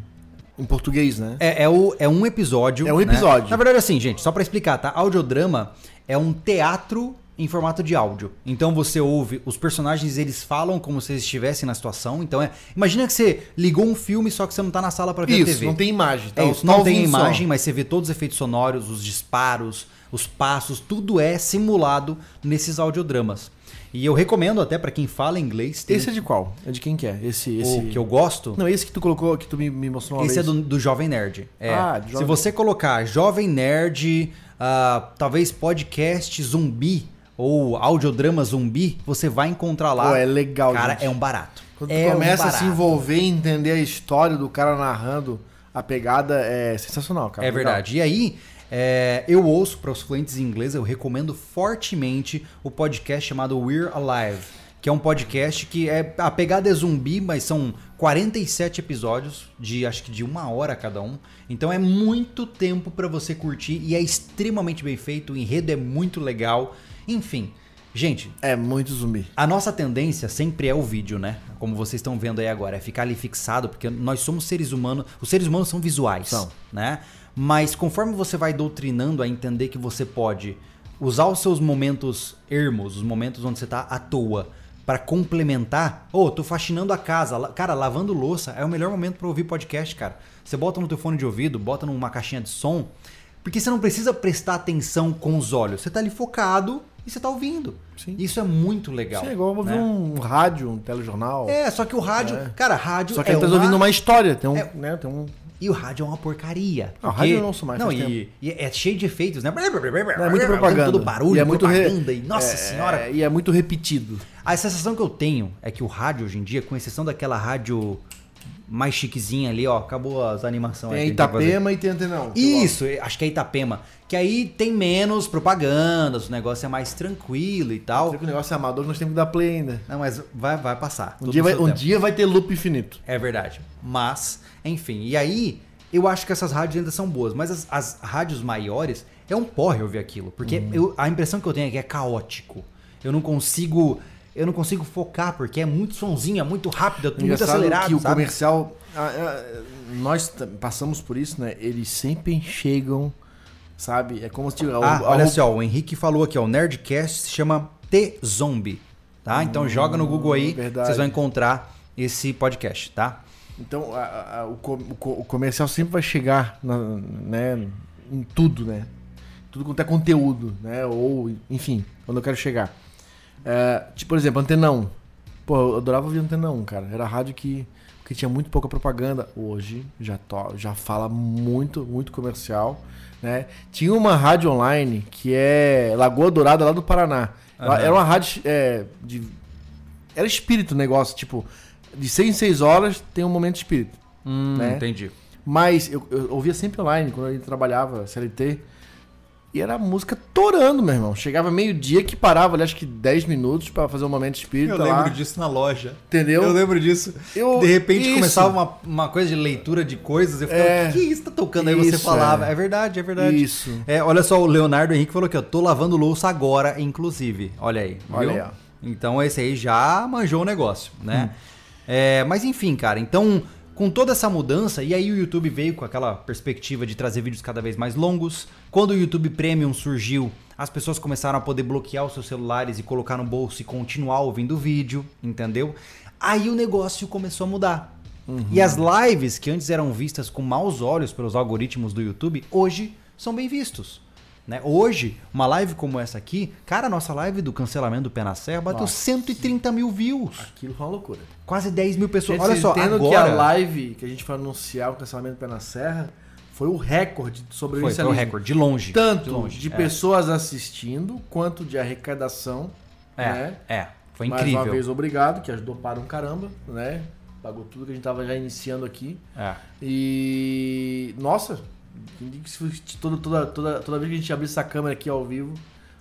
em português, né? É, é, o, é um episódio. É um né? episódio. Na verdade, assim, gente, só pra explicar, tá? Audiodrama é um teatro em formato de áudio. Então você ouve, os personagens eles falam como se eles estivessem na situação. Então é. Imagina que você ligou um filme, só que você não tá na sala pra ver a Isso, TV. não tem imagem. É tá? isso, Tá não tem imagem, mas você vê todos os efeitos sonoros, os disparos, os passos, tudo é simulado nesses audiodramas. E eu recomendo até pra quem fala inglês. tem Esse é de qual? É de quem que é? Esse, esse... o que eu gosto. Não, esse que tu colocou, que tu me, me mostrou uma Esse é vez. do, do Jovem Nerd. É. Ah, do Se Jovem- você colocar Jovem Nerd, ah, talvez podcast zumbi ou audiodrama zumbi, você vai encontrar lá. Pô, é legal, Cara, gente. é um barato. Quando tu é um começa a se barato. envolver e entender a história do cara narrando, a pegada é sensacional, cara. É Legal. verdade. E aí, é, eu ouço para os fluentes em inglês, eu recomendo fortemente o podcast chamado We're Alive, que é um podcast que é a pegada é zumbi, mas são 47 episódios de acho que de uma hora cada um. Então é muito tempo para você curtir e é extremamente bem feito. O enredo é muito legal. Enfim, gente, É muito zumbi. a nossa tendência sempre é o vídeo, né? Como vocês estão vendo aí agora, é ficar ali fixado, porque nós somos seres humanos, os seres humanos são visuais, São. né? Mas conforme você vai doutrinando a entender que você pode usar os seus momentos ermos, os momentos onde você tá à toa, pra complementar, ô, tô faxinando a casa, cara, lavando louça, é o melhor momento pra ouvir podcast, cara. Você bota no teu fone de ouvido, bota numa caixinha de som, porque você não precisa prestar atenção com os olhos, você tá ali focado e você tá ouvindo. Sim. Isso é muito legal. Isso é igual ouvir né? um rádio, um telejornal. É, só que o rádio, É. cara, rádio Só que é tá uma... ouvindo uma história. Tem um, É. né, tem um... E o rádio é uma porcaria. Não, porque- rádio eu não ouço mais, Não, e, e é cheio de efeitos, né? É muito propaganda. Todo barulho, E é muito re- propaganda. E, nossa é, senhora. E é muito repetido. A sensação que eu tenho é que o rádio hoje em dia, com exceção daquela rádio mais chiquezinha ali, ó, acabou as animações. Tem. Itapema e tem Antenão. Isso, acho que é Itapema. Que aí tem menos propagandas, o negócio é mais tranquilo e tal. Que o negócio é amador, nós temos que dar play ainda. Não, mas vai, vai passar. Um, dia vai, um dia vai ter loop infinito. É verdade. Mas, enfim. E aí, eu acho que essas rádios ainda são boas. Mas as, as rádios maiores, é um porre ouvir aquilo. Porque Uhum. eu- a impressão que eu tenho é que é caótico. Eu não consigo. Eu não consigo focar, porque é muito sonzinho, é muito rápido, é muito Engraçado acelerado. que o sabe? comercial. nós passamos por isso, né? Eles sempre chegam, sabe? É como se. Ah, a- a- olha só, o Henrique falou aqui, ó. O Nerdcast se chama T-Zombie. Tá? Então joga no Google aí, Hum, verdade. vocês vão encontrar esse podcast, tá? Então, a- a- o, o comercial sempre vai chegar na- né, em tudo, né? Tudo quanto é conteúdo, né? Ou, enfim, quando eu quero chegar. É, tipo, por exemplo, Antena 1. Pô, eu adorava ouvir Antena 1, cara. Era rádio que, que tinha muito pouca propaganda. Hoje já, to, já fala muito, muito comercial, né? Tinha uma rádio online que é Lagoa Dourada, lá do Paraná. Aham. Era uma rádio é, de... Era espírito o negócio, tipo... De 6 em 6 horas tem um momento espírito. Hum, Né? entendi. Mas eu, eu ouvia sempre online, quando eu trabalhava CLT. E era a música torando, meu irmão. Chegava meio-dia que parava ali, acho que 10 minutos pra fazer um momento espírita lá. disso na loja. Entendeu? Eu lembro disso. Eu- de repente isso. começava uma, uma coisa de leitura de coisas. Eu ficava, É. o que, que isso tá tocando? Aí você Isso, falava. é. É, verdade, é verdade. Isso. É, olha só, o Leonardo Henrique falou aqui, ó. Tô lavando louça agora, inclusive. Olha aí. Olha viu? aí, ó. Então esse aí já manjou o negócio, né? Hum. É, mas enfim, cara, então. Com toda essa mudança, e aí o YouTube veio com aquela perspectiva de trazer vídeos cada vez mais longos. Quando o YouTube Premium surgiu, as pessoas começaram a poder bloquear os seus celulares e colocar no bolso e continuar ouvindo o vídeo, entendeu? Aí o negócio começou a mudar. E as lives que antes eram vistas com maus olhos pelos algoritmos do YouTube, hoje são bem vistos. Né? Hoje, uma live como essa aqui, cara, a nossa live do cancelamento do Pé na Serra bateu Nossa. 130 mil views. Aquilo foi uma loucura. Quase 10 mil pessoas. Gente, Olha só, entendo agora... que a live que a gente foi anunciar o cancelamento do Pé na Serra foi o recorde de Foi, foi o recorde, de longe. Tanto de, de, longe. é. pessoas assistindo, quanto de arrecadação. É, né? é, foi Mais incrível. uma vez, obrigado, que ajudou para um caramba, né? Pagou tudo que a gente tava já iniciando aqui. É. E. Nossa! Toda, toda, toda, toda vez que a gente abrisse essa câmera aqui ao vivo,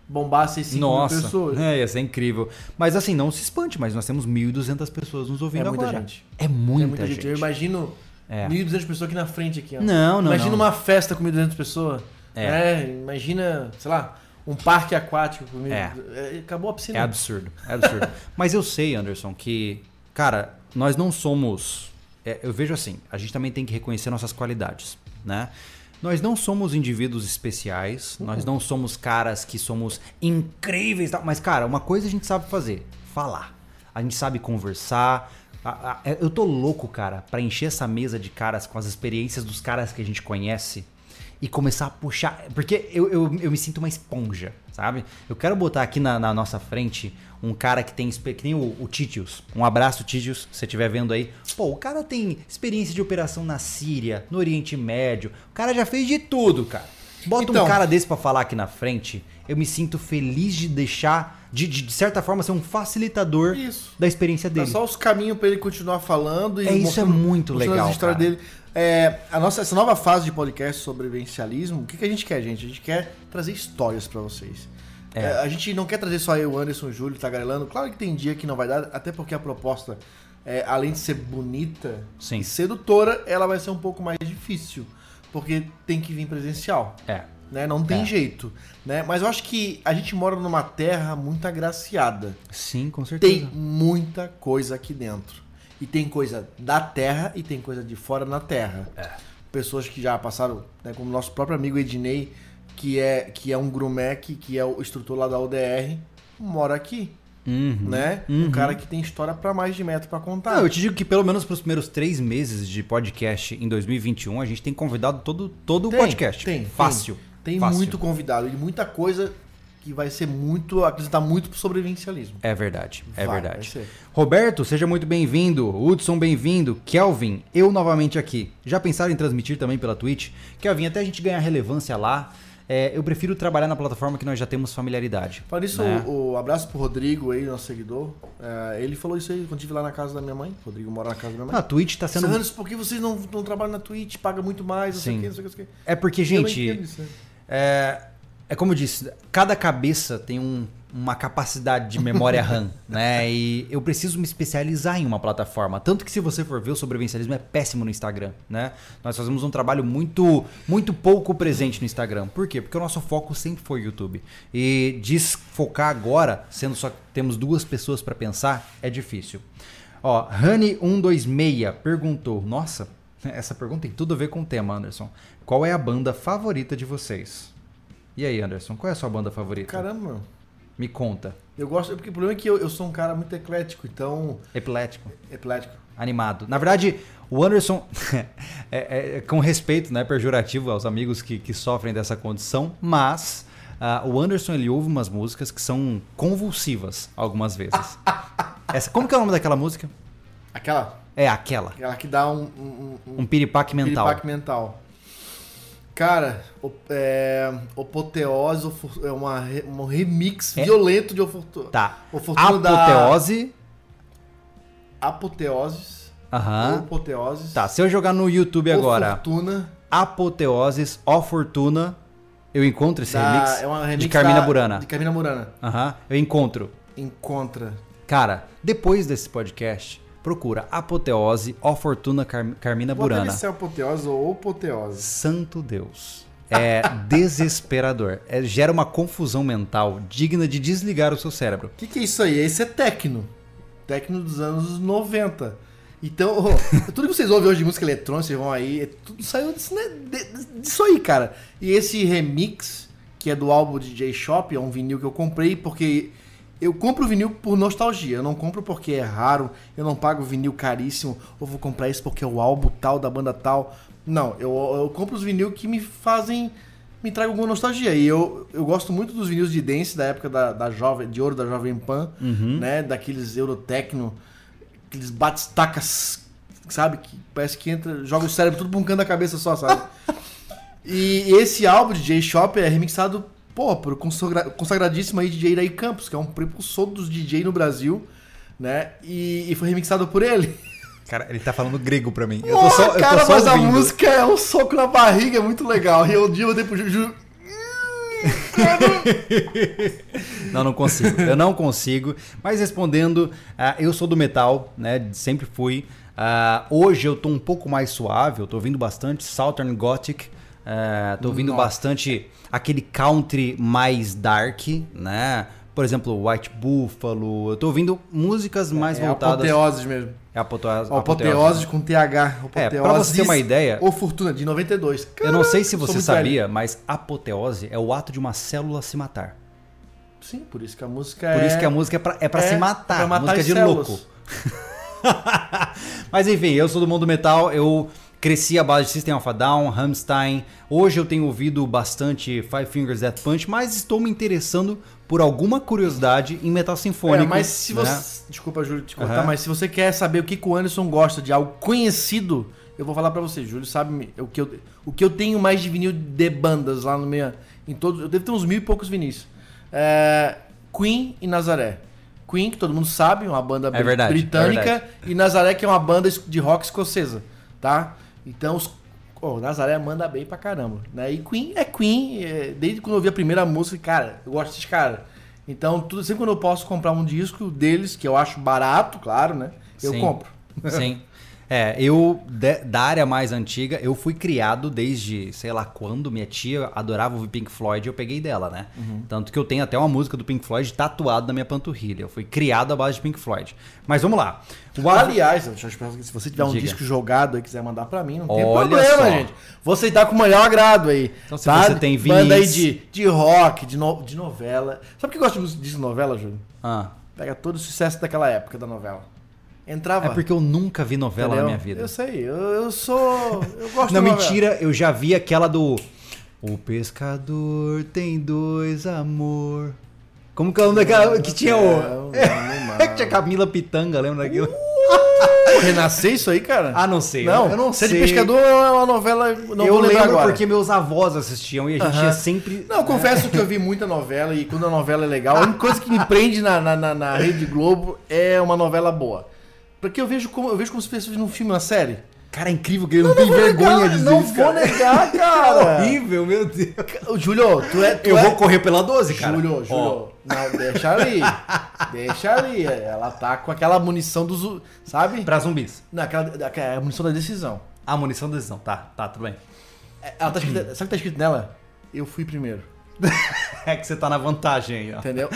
bombasse 5 mil Nossa, pessoas. é, ia ser incrível. Mas assim, não se espante, mas nós temos 1.200 pessoas nos ouvindo É muita agora. gente. É muita, É muita gente. gente. Eu imagino É. 1.200 pessoas aqui na frente. Aqui, ó. Não, não, Imagina não. uma festa com 1.200 pessoas. É. É, imagina, sei lá, um parque aquático com 1.200. É. É, Acabou a piscina. É absurdo, é absurdo. Mas eu sei, Anderson, que, cara, nós não somos. é, eu vejo assim, a gente também tem que reconhecer nossas qualidades, né? Nós não somos indivíduos especiais, nós não somos caras que somos incríveis, mas, cara, uma coisa a gente sabe fazer: falar. A gente sabe conversar. A- eu tô louco, cara, pra encher essa mesa de caras com as experiências dos caras que a gente conhece e começar a puxar. Porque eu, eu, eu me sinto uma esponja, sabe? Eu quero botar aqui na, na nossa frente um cara que tem. Que nem o, o Titius. Um abraço, Titius, se você estiver vendo aí. Pô, o cara tem experiência de operação na Síria, no Oriente Médio. O cara já fez de tudo, cara. Bota um Então- cara desse pra falar aqui na frente. Eu me sinto feliz de deixar, de, de, de certa forma, ser um facilitador Isso. da experiência Dá dele. só os caminhos pra ele continuar falando e É, isso é muito legal, cara. dele. É, a nossa essa nova fase de podcast sobre sobrevivencialismo, o que, que a gente quer, gente? A gente quer trazer histórias pra vocês. É. É, a gente não quer trazer só eu, Anderson, o Júlio, tagarelando. Claro que tem dia que não vai dar, até porque a proposta, é, além de ser bonita Sim. e sedutora, ela vai ser um pouco mais difícil. Porque tem que vir presencial É. né? Não tem É. jeito, né? Mas eu acho que a gente mora numa terra muito agraciada. Sim, com certeza. Tem muita coisa aqui dentro. E tem coisa da terra e tem coisa de fora na terra. É. Pessoas que já passaram, né, como nosso próprio amigo Ednei, que é, que é um grumec, que é o instrutor lá da UDR, mora aqui, Uhum. né? Um cara que tem história pra mais de metro pra contar. Não, eu te digo que pelo menos para os primeiros três meses de podcast em 2021, a gente tem convidado todo, todo Tem, o podcast. tem, Fácil. Tem Fácil. muito convidado e muita coisa que vai ser muito, acrescentar muito pro sobrevivencialismo. É verdade, é Vai, verdade. vai ser. Roberto, seja muito bem-vindo. Hudson, bem-vindo. Kelvin, eu novamente aqui. Já pensaram em transmitir também pela Twitch? Kelvin, até a gente ganhar relevância lá, é, eu prefiro trabalhar na plataforma que nós já temos familiaridade. Falando isso, né? o, o abraço pro Rodrigo aí, nosso seguidor. É, ele falou isso aí quando estive lá na casa da minha mãe. O Rodrigo mora na casa da minha mãe. A Twitch tá sendo. Santos, por que vocês não, não trabalham na Twitch? Paga muito mais, não sei o Sim. não sei o que, não sei o que. É porque, gente, né? É, é como eu disse, cada cabeça tem um- uma capacidade de memória RAM, né? E eu preciso me especializar em uma plataforma. Tanto que se você for ver, o sobrevivencialismo é péssimo no Instagram, né? Nós fazemos um trabalho muito, muito pouco presente no Instagram. Por quê? Porque o nosso foco sempre foi o YouTube. E desfocar agora, sendo só que temos duas pessoas para pensar, é difícil. Ó, Honey126 perguntou, nossa, essa pergunta tem tudo a ver com o tema, Anderson. Qual é a banda favorita de vocês? E aí, Anderson, qual é a sua banda favorita? Caramba, meu. Me conta. Eu gosto, porque o problema é que eu, eu sou um cara muito eclético, então. Epilético. Eclético. Animado. Na verdade, o Anderson, é, é, com respeito né, pejorativo aos amigos que, que sofrem dessa condição, mas uh, o Anderson ele ouve umas músicas que são convulsivas algumas vezes. Essa, como que é o nome daquela música? Aquela? É, aquela. Aquela que dá um. Um, um, um piripaque mental. Piripaque mental. Cara, é, Apoteose é uma, um remix é? violento de Ofortuna. Tá. Ofortuna Apoteose. Da... Apoteoses. Aham. Apoteoses. Tá, se eu jogar no YouTube agora. Fortuna. Apoteoses, Ó Fortuna. Eu encontro esse da, remix, é uma remix de Carmina da, Burana. De Carmina Burana. Aham. Eu encontro. Encontra. Cara, depois desse podcast, procura Apoteose, Ó Fortuna Car Carmina Pode Burana. Deve ser apoteose ou apoteose. Santo Deus. É desesperador. É, gera uma confusão mental digna de desligar o seu cérebro. O que, que é isso aí? Esse é tecno. Tecno dos anos 90. Então, oh, tudo que vocês ouvem hoje de música eletrônica, vocês vão aí, é tudo saiu disso, né? disso aí, cara. E esse remix, que é do álbum DJ Shop, é um vinil que eu comprei porque eu compro vinil por nostalgia, eu não compro porque é raro, eu não pago vinil caríssimo, ou vou comprar isso porque é o álbum tal, da banda tal. Não, eu, eu compro os vinil que me fazem, me tragam alguma nostalgia. E eu, eu gosto muito dos vinis de dance da época da, da jovem, de ouro da Jovem Pan, uhum. né? Daqueles Eurotecno, aqueles batistacas, sabe? Que parece que entra, joga o cérebro tudo pra um canto da cabeça só, sabe? e esse álbum de J-Shop é remixado pô, pro consagra consagradíssimo aí DJ Iraí Campos, que é um precursor dos DJ no Brasil, né? E, e, foi remixado por ele. Cara, ele tá falando grego pra mim. Eu tô só, cara, eu tô só mas ouvindo. a música é um soco na barriga, é muito legal. E eu dia eu dei pro Juju. não, não consigo. Eu não consigo. Mas respondendo, uh, eu sou do metal, né? Sempre fui. Uh, hoje eu tô um pouco mais suave, eu tô ouvindo bastante Southern Gothic. Uh, tô ouvindo Nossa. bastante aquele country mais dark, né? Por exemplo, White Buffalo. Eu tô ouvindo músicas mais é, voltadas. Apoteoses mesmo. É apoteose. Ó, apoteose com TH. É, pra você ter uma ideia. Ou Fortuna, de 92. Caramba, eu não sei se você sabia, velho. mas apoteose é o ato de uma célula se matar. Sim, por isso que a música por é. Por isso que a música é pra, é pra é se matar. Pra matar música de células. louco. mas enfim, eu sou do mundo metal, eu Cresci a base de System of a Down, Rammstein. Hoje eu tenho ouvido bastante Five Fingers Death Punch, mas estou me interessando por alguma curiosidade em metal sinfônico. É, mas se né? você. Desculpa, Júlio, te cortar, uhum. mas se você quer saber o que, que o Anderson gosta de algo conhecido, eu vou falar para você. Júlio sabe o que, eu, o que eu tenho mais de vinil de bandas lá no meu. Em todos, eu devo ter uns mil e poucos vinis. É, Queen e Nazaré. Queen, que todo mundo sabe, uma banda é verdade, britânica, é e Nazaré, que é uma banda de rock escocesa, tá? Então, os, oh, Nazaré manda bem pra caramba. Né? E Queen é Queen, é, desde quando eu vi a primeira música, cara, eu gosto desses caras. Então, tudo, sempre quando eu posso comprar um disco deles, que eu acho barato, claro, né? Eu Sim. compro. Sim. É, eu, de, da área mais antiga, eu fui criado desde, sei lá quando, minha tia adorava ouvir Pink Floyd e eu peguei dela, né? Uhum. Tanto que eu tenho até uma música do Pink Floyd tatuado na minha panturrilha. Eu fui criado à base de Pink Floyd. Mas vamos lá. O Aliás, se você tiver um Diga. disco jogado e quiser mandar para mim, não tem Olha problema, só. gente. Você tá com o maior agrado aí. Então, se tá? você tem Banda aí vinis... de, de rock, de, no, de novela. Sabe o que eu gosto de novela, Júlio? Ah. Pega todo o sucesso daquela época da novela. Entrava. É porque eu nunca vi novela Entendeu? na minha vida. Eu sei, eu, eu sou. Eu gosto Não, de novela. mentira, eu já vi aquela do. O pescador tem dois amor. Como que é o nome daquela. Que tinha o. Não, que tinha Camila Pitanga, lembra daquilo? Pô, renascer isso aí, cara? Ah, não sei. Não, eu não Ser sei. de pescador é uma novela. Não eu vou lembrar lembro agora. porque meus avós assistiam e a gente Aham. ia sempre. Não, eu confesso que eu vi muita novela e quando a novela é legal, a única coisa que me prende na, na, na, na Rede Globo é uma novela boa. Porque eu vejo como, eu vejo como se fosse um filme, uma série. Cara, é incrível que ele não, tem vergonha negar, de dizer Não isso, vou cara. negar, É cara. horrível, meu Deus. Júlio, tu é. Tu Eu é... vou correr pela 12, cara. Júlio, Júlio. Não, deixa ali. deixa ali. Ela tá com aquela munição do. zu- Sabe? pra zumbis. Não, aquela, aquela- a munição da decisão. A munição da decisão. Tá, tá, tudo bem. É, Ela tá escrita, sabe o que tá escrito nela? Eu fui primeiro. É que você tá na vantagem aí, ó. Entendeu?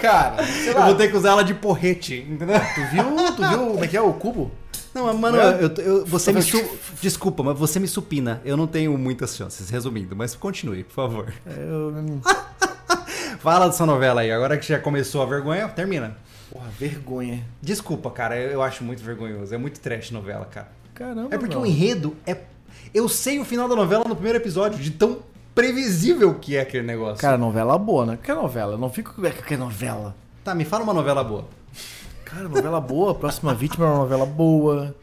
Cara, sei Eu lá. vou ter que usar ela de porrete, entendeu? Tu viu, tu viu como é que é o cubo? Não, mas, mano, É? eu, eu- você me Só su... Desculpa, mas você me supina. Eu não tenho muitas chances, resumindo. Mas continue, por favor. Eu, Fala dessa novela aí. Agora que já começou a vergonha, termina. Porra, vergonha. Desculpa, cara. Eu, eu acho muito vergonhoso. É muito trash novela, cara. Caramba. É porque não. o enredo é. Eu sei o final da novela no primeiro episódio, de tão previsível que é aquele negócio. Cara, novela boa, né? Que novela? Eu não fico com que novela. Tá, me fala uma novela boa. Cara, novela boa, Próxima Vítima é uma novela boa.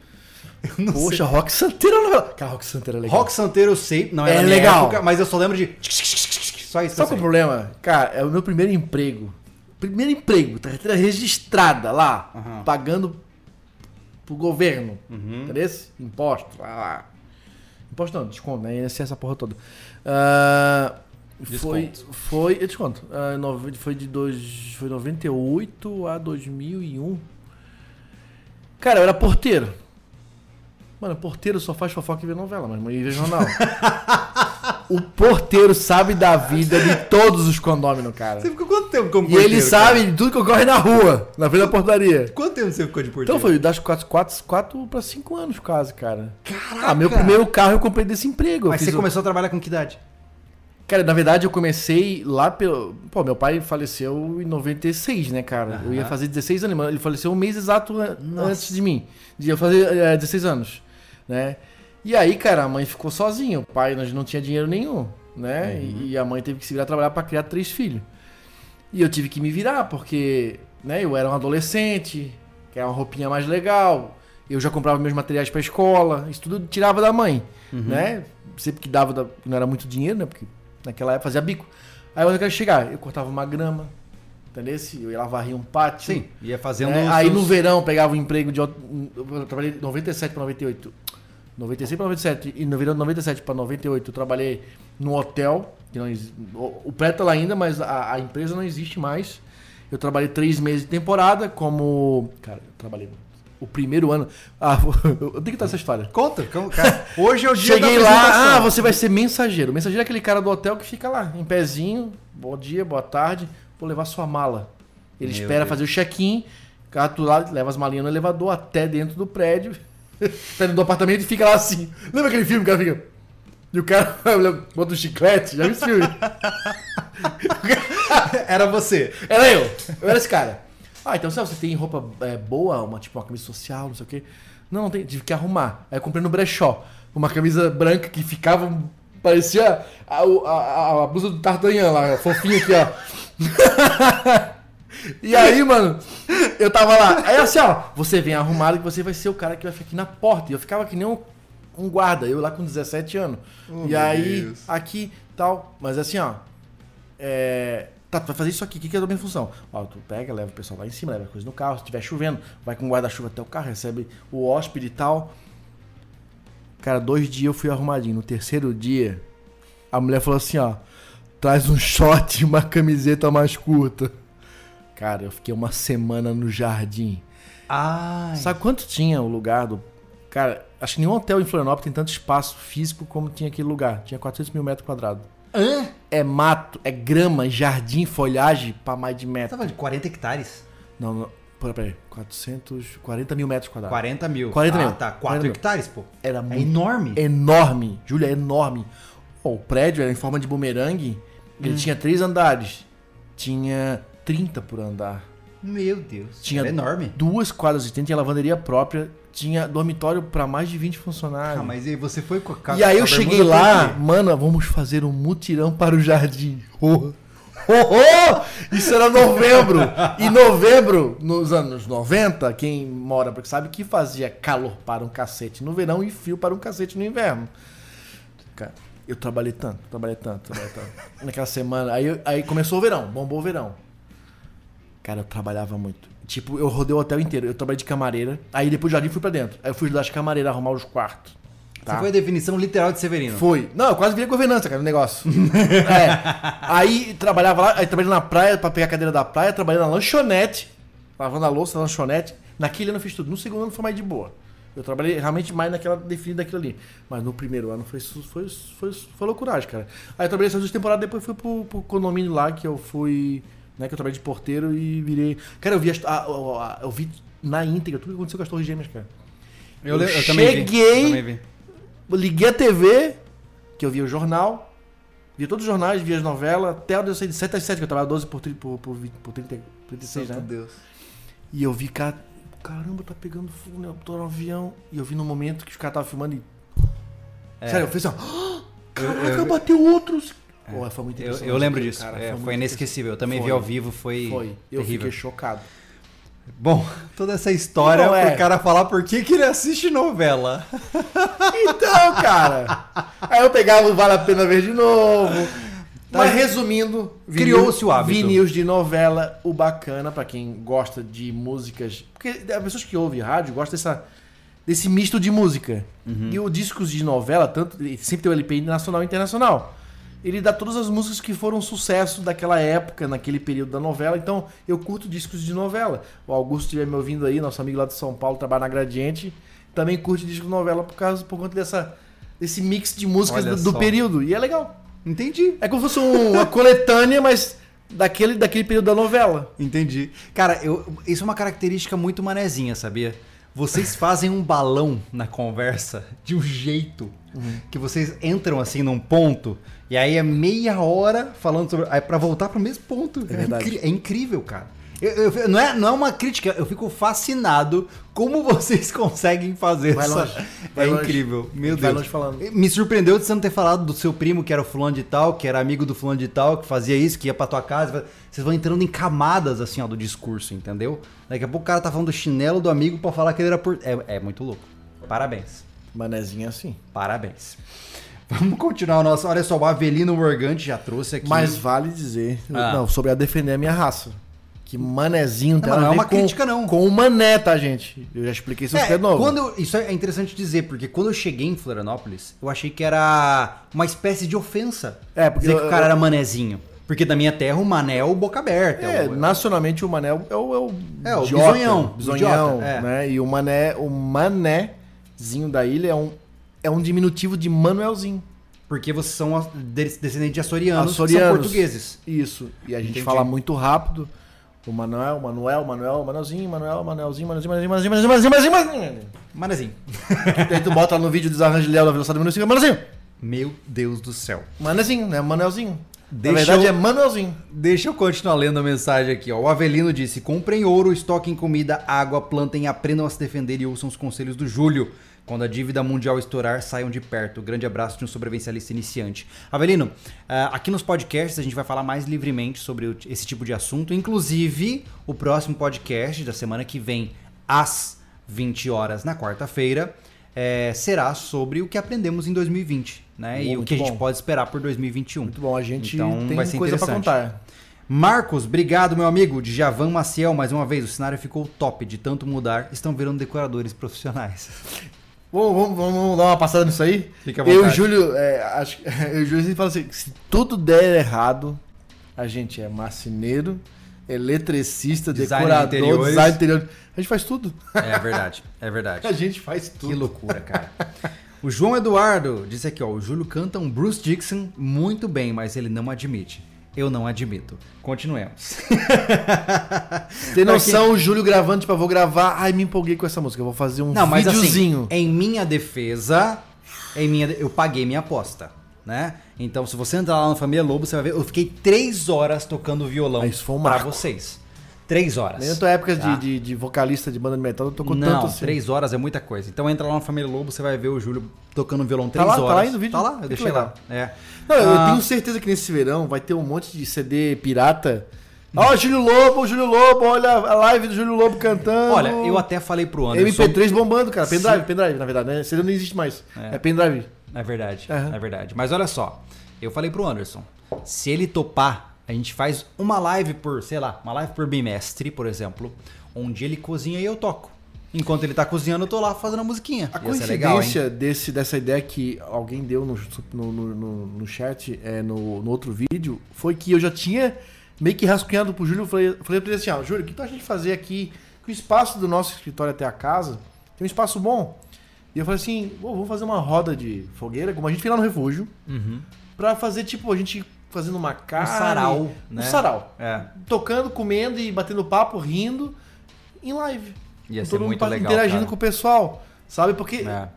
não Poxa, Rock Santeiro é novela. Cara, Rock Santeiro é legal. Rock Santeiro eu sei, não É legal. época, mas eu só lembro de. Só isso. Sabe qual é eu o problema? Cara, é o meu primeiro emprego. Primeiro emprego, carteira registrada lá, Aham. pagando pro governo. Uhum. Entendeu? Imposto, lá, lá. Imposto não, desconto, né? INSS, essa porra toda. Ah, foi, foi, eu desconto. Ah, nove- foi de dois, foi 98 a 2001. Cara, eu era porteiro. Mano, porteiro só faz fofoca e vê novela, mas e vê jornal. o porteiro sabe da vida de todos os condôminos, cara. Você ficou quanto tempo como E ele porteiro, sabe cara? de tudo que ocorre na rua, na frente da portaria. Quanto tempo você ficou de porteiro? Então foi das 4, 4, 4 para 5 anos quase, cara. Caraca! Ah, meu primeiro carro eu comprei desse emprego. Mas você o- começou a trabalhar com que idade? Cara, na verdade eu comecei lá pelo. Pô, meu pai faleceu em 96, né, cara? Eu ia fazer 16 anos, mas ele faleceu um mês exato Nossa. antes de mim. Eu fazer é, 16 anos, né? E aí, cara, a mãe ficou sozinha. O pai não tinha dinheiro nenhum, né? Uhum. E, e a mãe teve que se virar trabalhar pra criar três filhos. E eu tive que me virar, porque né, eu era um adolescente, que era uma roupinha mais legal. Eu já comprava meus materiais pra escola, isso tudo tirava da mãe, Uhum. né? Sempre que dava, da- não era muito dinheiro, né? Porque naquela época fazia bico. Aí onde eu quero chegar? Eu cortava uma grama, entendeu? Eu ia lá varrer um pátio. Sim, ia fazendo. né? Aí seus- no verão pegava um emprego de. Eu trabalhei de 97 para 98. 96 para 97. E no verão de 97 para 98 eu trabalhei num hotel. Que não o, o prédio tá lá ainda, mas a, a empresa não existe mais. Eu trabalhei três meses de temporada como. Cara, eu trabalhei. O primeiro ano. Ah, eu tenho que contar essa história. Conta, cara. Hoje é o dia Cheguei da lá, ah, você vai ser mensageiro. Mensageiro é aquele cara do hotel que fica lá, em pezinho, bom dia, boa tarde, vou levar sua mala. Ele Meu espera Deus. fazer o check-in, o cara do lado leva as malinhas no elevador até dentro do prédio, até dentro do apartamento e fica lá assim. Lembra aquele filme que cara fica... E o cara bota um chiclete, já viu esse filme? Era você. Era eu. Eu era esse cara. Ah, então você tem roupa é, boa, uma tipo uma camisa social, não sei o quê. Não, não tem, tive que arrumar. Aí eu comprei no brechó uma camisa branca que ficava parecia a, a, a- a blusa do Tartanhan lá, fofinha aqui, ó. E aí, mano, eu tava lá. Aí assim, ó, você vem arrumado que você vai ser o cara que vai ficar aqui na porta. E eu ficava que nem um, um guarda, eu lá com 17 anos. Oh, e aí, Deus. aqui, tal, mas assim, ó, é, tá, tu vai fazer isso aqui, o que, que é a minha função? Ó, tu pega, leva o pessoal lá em cima, leva coisa no carro, se estiver chovendo, vai com o guarda-chuva até o carro, recebe o hóspede e tal. Cara, dois dias eu fui arrumadinho. No terceiro dia, a mulher falou assim, ó, traz um short e uma camiseta mais curta. Cara, eu fiquei uma semana no jardim. Ai. Sabe quanto tinha o lugar do... Cara, acho que nenhum hotel em Florianópolis tem tanto espaço físico como tinha aquele lugar. Tinha 400 mil metros quadrados. Hã? É mato, é grama, jardim, folhagem pra mais de Você metro. tava de 40 hectares. Não, não. Pera, peraí. 440 mil metros quadrados. 40 mil. 40 ah, mil. tá. 4 40 mil. hectares, pô. Era É muito enorme. enorme. Júlia, é enorme. Pô, o prédio era em forma de bumerangue. Ele Hum. tinha três andares. Tinha 30 por andar. Meu Deus. Tinha Era enorme. Duas quadras de tinha lavanderia própria. Tinha dormitório pra mais de 20 funcionários. Ah, mas aí você foi com a E aí eu cheguei lá, mano, vamos fazer um mutirão para o jardim. Oh, oh, oh! Isso era novembro. E novembro, nos anos 90, quem mora porque sabe que fazia calor para um cacete no verão e frio para um cacete no inverno. Cara, eu trabalhei tanto, trabalhei tanto, trabalhei tanto. Naquela semana, aí, aí começou o verão, bombou o verão. Cara, eu trabalhava muito. Tipo, eu rodei o hotel inteiro. Eu trabalhei de camareira. Aí depois do jardim fui pra dentro. Aí eu fui das camareiras arrumar os quartos. Você tá? foi a definição literal de Severino. Foi. Não, eu quase virei governança, cara, o negócio. é. Aí trabalhava lá, aí trabalhei na praia pra pegar a cadeira da praia, trabalhei na lanchonete, lavando a louça na lanchonete. Naquele ano eu fiz tudo. No segundo ano foi mais de boa. Eu trabalhei realmente mais naquela definida daquilo ali. Mas no primeiro ano foi, foi, foi, foi loucuragem, cara. Aí eu trabalhei essas duas temporadas, depois fui pro, pro condomínio lá, que eu fui. Né, que eu trabalhei de porteiro e virei. Cara, eu vi, a- a- a- eu vi na íntegra tudo que aconteceu com as Torres Gêmeas, cara. Eu, Eu eu também vi. cheguei- Eu também vi. Eu liguei a TV, que eu via o jornal, Via todos os jornais, via as novelas, até eu saí de 7 às 7, que eu trabalhava 12 por, por, por, 20, por 30, 36, né? Deus. E eu vi, cara, caramba, tá pegando fogo, né? Eu tô no avião. E eu vi no momento que os caras estavam filmando e. É. Sério, eu fiz assim, ó. Eu- Caraca, eu- bateu outros. Pô, foi muito Eu, eu lembro disso. cara, É, muito foi inesquecível. Eu também vi Foi. ao vivo, foi, Foi. Eu terrível. fiquei chocado. Bom, toda essa história Não, é. pro cara falar por que, que ele assiste novela. Então, cara. Aí eu pegava o Vale a Pena Ver de novo. Mas resumindo, Criou-se o hábito. Vinil de novela, o bacana pra quem gosta de músicas. Porque as pessoas que ouvem rádio gostam dessa, desse misto de música. Uhum. E o discos de novela, tanto sempre tem o LP nacional e internacional. Ele dá todas as músicas que foram sucesso daquela época, naquele período da novela. Então, eu curto discos de novela. O Augusto estiver me ouvindo aí, nosso amigo lá de São Paulo, trabalha na Gradiente, também curte disco de novela por causa por conta dessa desse mix de músicas do, do período. E é legal. Entendi. É como se fosse um- uma coletânea, mas daquele, daquele período da novela. Entendi. Cara, eu, isso é uma característica muito manezinha, sabia? Vocês fazem um balão na conversa de um jeito que vocês entram assim num ponto e aí é meia hora falando sobre. Aí pra voltar pro mesmo ponto. É, verdade. incri- é incrível, cara. Eu- eu- não, é, não é uma crítica, eu fico fascinado como vocês conseguem fazer Vai essa. longe, vai é longe. incrível. Meu Vai Deus. Me surpreendeu de você não ter falado do seu primo, que era o fulano de tal, que era amigo do fulano de tal, que fazia isso, que ia pra tua casa. Vocês vão entrando em camadas, assim, ó, do discurso, entendeu? Daqui a pouco o cara tá falando do chinelo do amigo pra falar que ele era por... É, é muito louco. Parabéns. Manezinho assim. Parabéns. Vamos continuar o nosso... Olha só, o Avelino Morgante já trouxe aqui... Mas vale dizer, Ah. não, sobre a defender a minha raça. Que manezinho tem Não, não é uma com, crítica, não. Com o mané, tá, gente? Eu já expliquei isso É, de novo. quando eu- isso é interessante dizer, porque quando eu cheguei em Florianópolis, eu achei que era uma espécie de ofensa É, porque dizer que eu- o cara eu- era manezinho. Porque da minha terra o mané é o boca aberta. É, o- nacionalmente o mané é o, é o, É, o idiota, bisonhão, bisonhão, idiota, é. né? E o mané, o manézinho da ilha é um, é um diminutivo de Manuelzinho. Porque vocês são descendentes de açorianos, que são Açorianos. portugueses. Isso. E a gente Entendi. fala muito rápido. O Manuel, Manuel, Manuel, Manuelzinho, Manuel, Manuelzinho, Manuelzinho, Manuelzinho, Manuelzinho, Manuelzinho, Manuelzinho, Manuelzinho. Manezinho. Daí tu bota lá no vídeo desarranjo de Léo da velocidade do Manuelzinho, Manuelzinho. Meu Deus do céu. Manuelzinho, né? Manuelzinho. Deixa Na verdade eu- é Manuelzinho. Deixa eu continuar lendo a mensagem aqui. Ó. O Avelino disse: comprem ouro, estoquem comida, água, plantem, aprendam a se defender e ouçam os conselhos do Júlio. Quando a dívida mundial estourar, saiam de perto. Grande abraço de um sobrevivencialista iniciante. Avelino, ah, aqui nos podcasts a gente vai falar mais livremente sobre esse tipo de assunto. Inclusive, o próximo podcast da semana que vem, às 20 horas, na quarta-feira, eh, será sobre o que aprendemos em 2020. Né? E o que a gente bom. pode esperar por 2021. Muito bom, a gente Então, tem vai ser coisa pra interessante. contar. Marcos, obrigado, meu amigo. Djavan Maciel, mais uma vez. O cenário ficou top de tanto mudar. Estão virando decoradores profissionais. Vamos, vamos, vamos dar uma passada nisso aí? Fica à Eu e o vontade. Júlio, é, acho, que- eu e o Júlio fala assim: se tudo der errado, a gente é marceneiro, eletricista, Design de decorador, interiores. design interior. A gente faz tudo. É verdade, é verdade. A gente faz Que tudo. loucura, cara. O João Eduardo disse aqui, ó. O Júlio canta um Bruce Dixon muito bem, mas ele não admite. Eu não admito. Continuemos. Tem noção, o Júlio gravando, tipo, eu vou gravar. Ai, me empolguei com essa música. Eu vou fazer um Não, mas videozinho. assim, em minha defesa, em minha, eu paguei minha aposta, né? Então, se você entrar lá no Família Lobo, você vai ver, eu fiquei três horas tocando violão Ah, marco. vocês. Três horas. Nem na tua época Tá. de, de, de vocalista de banda de metal, eu tocou Não, tanto assim. três horas é muita coisa. Então entra lá no Família Lobo, você vai ver o Júlio tocando violão Tá três lá? Tá horas. lá aí no vídeo? Tá lá, eu deixei legal. lá. É. Não, eu Ah, tenho certeza que nesse verão vai ter um monte de CD pirata. Ó, Júlio Lobo, Júlio Lobo, olha a live do Júlio Lobo cantando. Olha, eu até falei pro Anderson. MP3 bombando, cara. Pendrive, Se- pendrive, na verdade, né? CD não existe mais. É. É, pendrive. É verdade, Aham. é verdade. Mas olha só, eu falei pro Anderson, se ele topar, a gente faz uma live por, sei lá, uma live por bimestre, por exemplo, onde ele cozinha e eu toco. Enquanto ele tá cozinhando, eu tô lá fazendo a musiquinha. A Ia legal, coincidência hein? desse, dessa ideia que alguém deu no, no, no, no- chat, é, no, no outro vídeo, foi que eu já tinha meio que rascunhado pro Júlio. Eu falei, falei pra ele assim: ó, Júlio, o que tu acha de fazer aqui? Que o espaço do nosso escritório até a casa tem um espaço bom. E eu falei assim: "Pô, vamos fazer uma roda de fogueira, como a gente fez lá no refúgio, Uhum. pra fazer tipo, a gente fazendo uma carne. sarau, Um né? sarau. É, Tocando, comendo e batendo papo, rindo, em live. ia Com ser todo mundo muito pa- legal, interagindo cara. com o pessoal. Sabe? Porque É.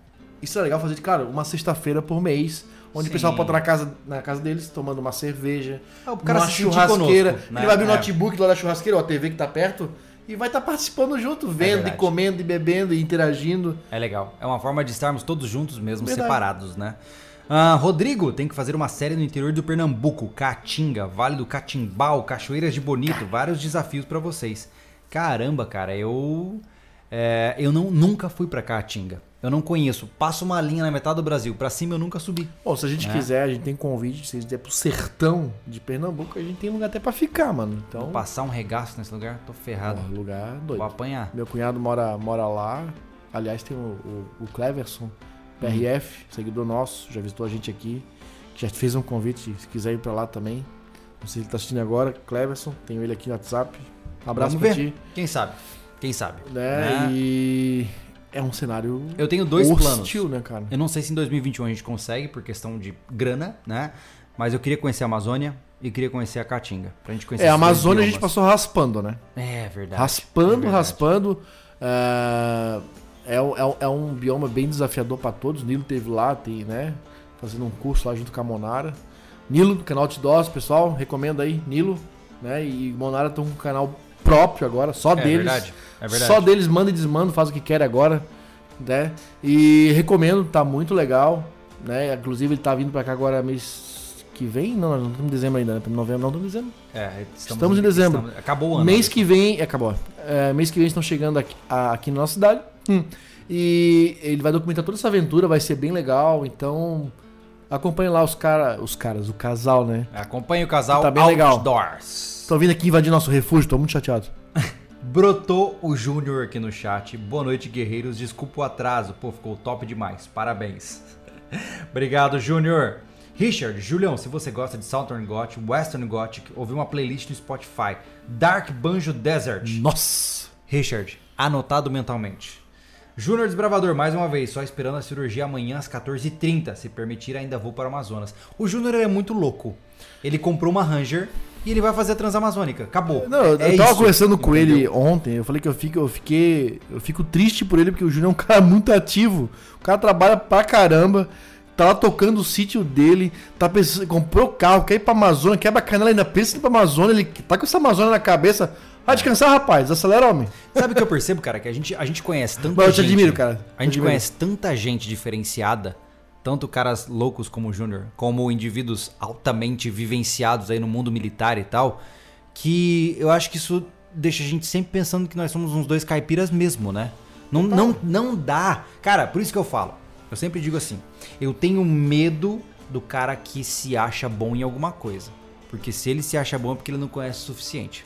isso é legal fazer de, cara, uma sexta-feira por mês, onde Sim. o pessoal pode estar na casa, na casa deles tomando uma cerveja, É, o cara uma churrasqueira. conosco, né? Ele vai abrir o É. notebook lá da churrasqueira, ou a TV que tá perto, e vai estar participando junto, vendo e verdade. comendo e bebendo e interagindo. É legal. É uma forma de estarmos todos juntos mesmo, Verdade. separados, né? Ah, Rodrigo tem que fazer uma série no interior do Pernambuco, Caatinga, Vale do Catimbau, Cachoeiras de Bonito, vários desafios pra vocês. Caramba, cara, eu é, eu não nunca fui pra Caatinga. Eu não conheço. Passo uma linha na metade do Brasil, pra cima eu nunca subi. Bom, se a gente É. quiser, a gente tem convite, se a gente der pro sertão de Pernambuco, a gente tem lugar até pra ficar, mano. Então, Vou passar um regaço nesse lugar, tô ferrado. pô, lugar Vou doido. apanhar. Meu cunhado mora, mora lá. Aliás, tem o, o, o Cleverson, PRF, seguidor nosso, já visitou a gente aqui. Já fez um convite, se quiser ir pra lá também. Não sei se ele tá assistindo agora. Cleverson, tenho ele aqui no WhatsApp. Um abraço Vamos pra ver. ti. Quem sabe? Quem sabe? Né? Né? E é um cenário Eu tenho dois planos. hostil, né, cara? Eu não sei se em 2021 a gente consegue, por questão de grana, né? Mas eu queria conhecer a Amazônia e queria conhecer a Caatinga. Pra gente conhecer É, a Amazônia a gente passou raspando, né? É verdade. Raspando, é verdade. raspando. É, é, um- é um- é um bioma bem desafiador pra todos. Nilo teve lá, tem, né? Fazendo um curso lá junto com a Monara. Nilo, canal Outdoors, pessoal, recomendo aí, Nilo, né? E Monara tem um canal próprio agora, só É deles. verdade. É verdade. Só deles manda e desmanda, faz o que quer agora, né? E recomendo, tá muito legal, né? Inclusive ele tá vindo pra cá agora mês que vem, não, nós não estamos em dezembro ainda, né? Novembro, não estamos em dezembro. É, Estamos em dezembro. estamos- acabou o ano. Mês que vem. é, Acabou. É, mês que vem estão chegando aqui, aqui na nossa cidade. Hum. E ele vai documentar toda essa aventura, vai ser bem legal. Então, acompanhe lá os, cara, os caras, o casal, né? Acompanhe o casal Tá bem legal. Outdoors. Estão vindo aqui invadir nosso refúgio, tô muito chateado. Brotou o Júnior aqui no chat. Boa noite, guerreiros. Desculpa o atraso. Pô, ficou top demais. Parabéns. Obrigado, Júnior. Richard, Julião, se você gosta de Southern Gothic, Western Gothic, ouvi uma playlist no Spotify. Dark Banjo Desert. Nossa! Richard, anotado mentalmente. Júnior Desbravador, mais uma vez, só esperando a cirurgia amanhã às 14h30. Se permitir, ainda vou para o Amazonas. O Júnior é muito louco. Ele comprou uma Ranger e ele vai fazer a Transamazônica. Acabou. Não, eu, É eu tava isso, conversando com entendeu? ele ontem, eu falei que eu fico, eu fiquei. Eu fico triste por ele, porque o Júnior é um cara muito ativo. O cara trabalha pra caramba. Tá lá tocando o sítio dele, tá pensando, comprou carro, quer ir pra Amazônia, quebra a canela, ainda pensa em ir pra Amazônia, ele tá com essa Amazônia na cabeça. Vai descansar, rapaz, acelera, homem. Sabe o que eu percebo, cara? Que a gente, a gente conhece tanta Mas eu te gente. admiro, cara. A Te gente admiro. conhece tanta gente diferenciada, tanto caras loucos como o Júnior, como indivíduos altamente vivenciados aí no mundo militar e tal, que eu acho que isso deixa a gente sempre pensando que nós somos uns dois caipiras mesmo, né? Não, não, não dá. Cara, por isso que eu falo. Eu sempre digo assim: eu tenho medo do cara que se acha bom em alguma coisa. Porque se ele se acha bom é porque ele não conhece o suficiente.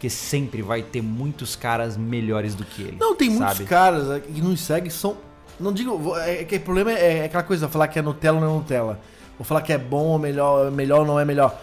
Porque sempre vai ter muitos caras melhores do que ele. Não, tem muitos sabe? caras é, que nos seguem são. Não digo. É, é que o problema é, é aquela coisa, falar que é Nutella ou não é Nutella. Ou falar que é bom ou melhor, melhor ou não é melhor.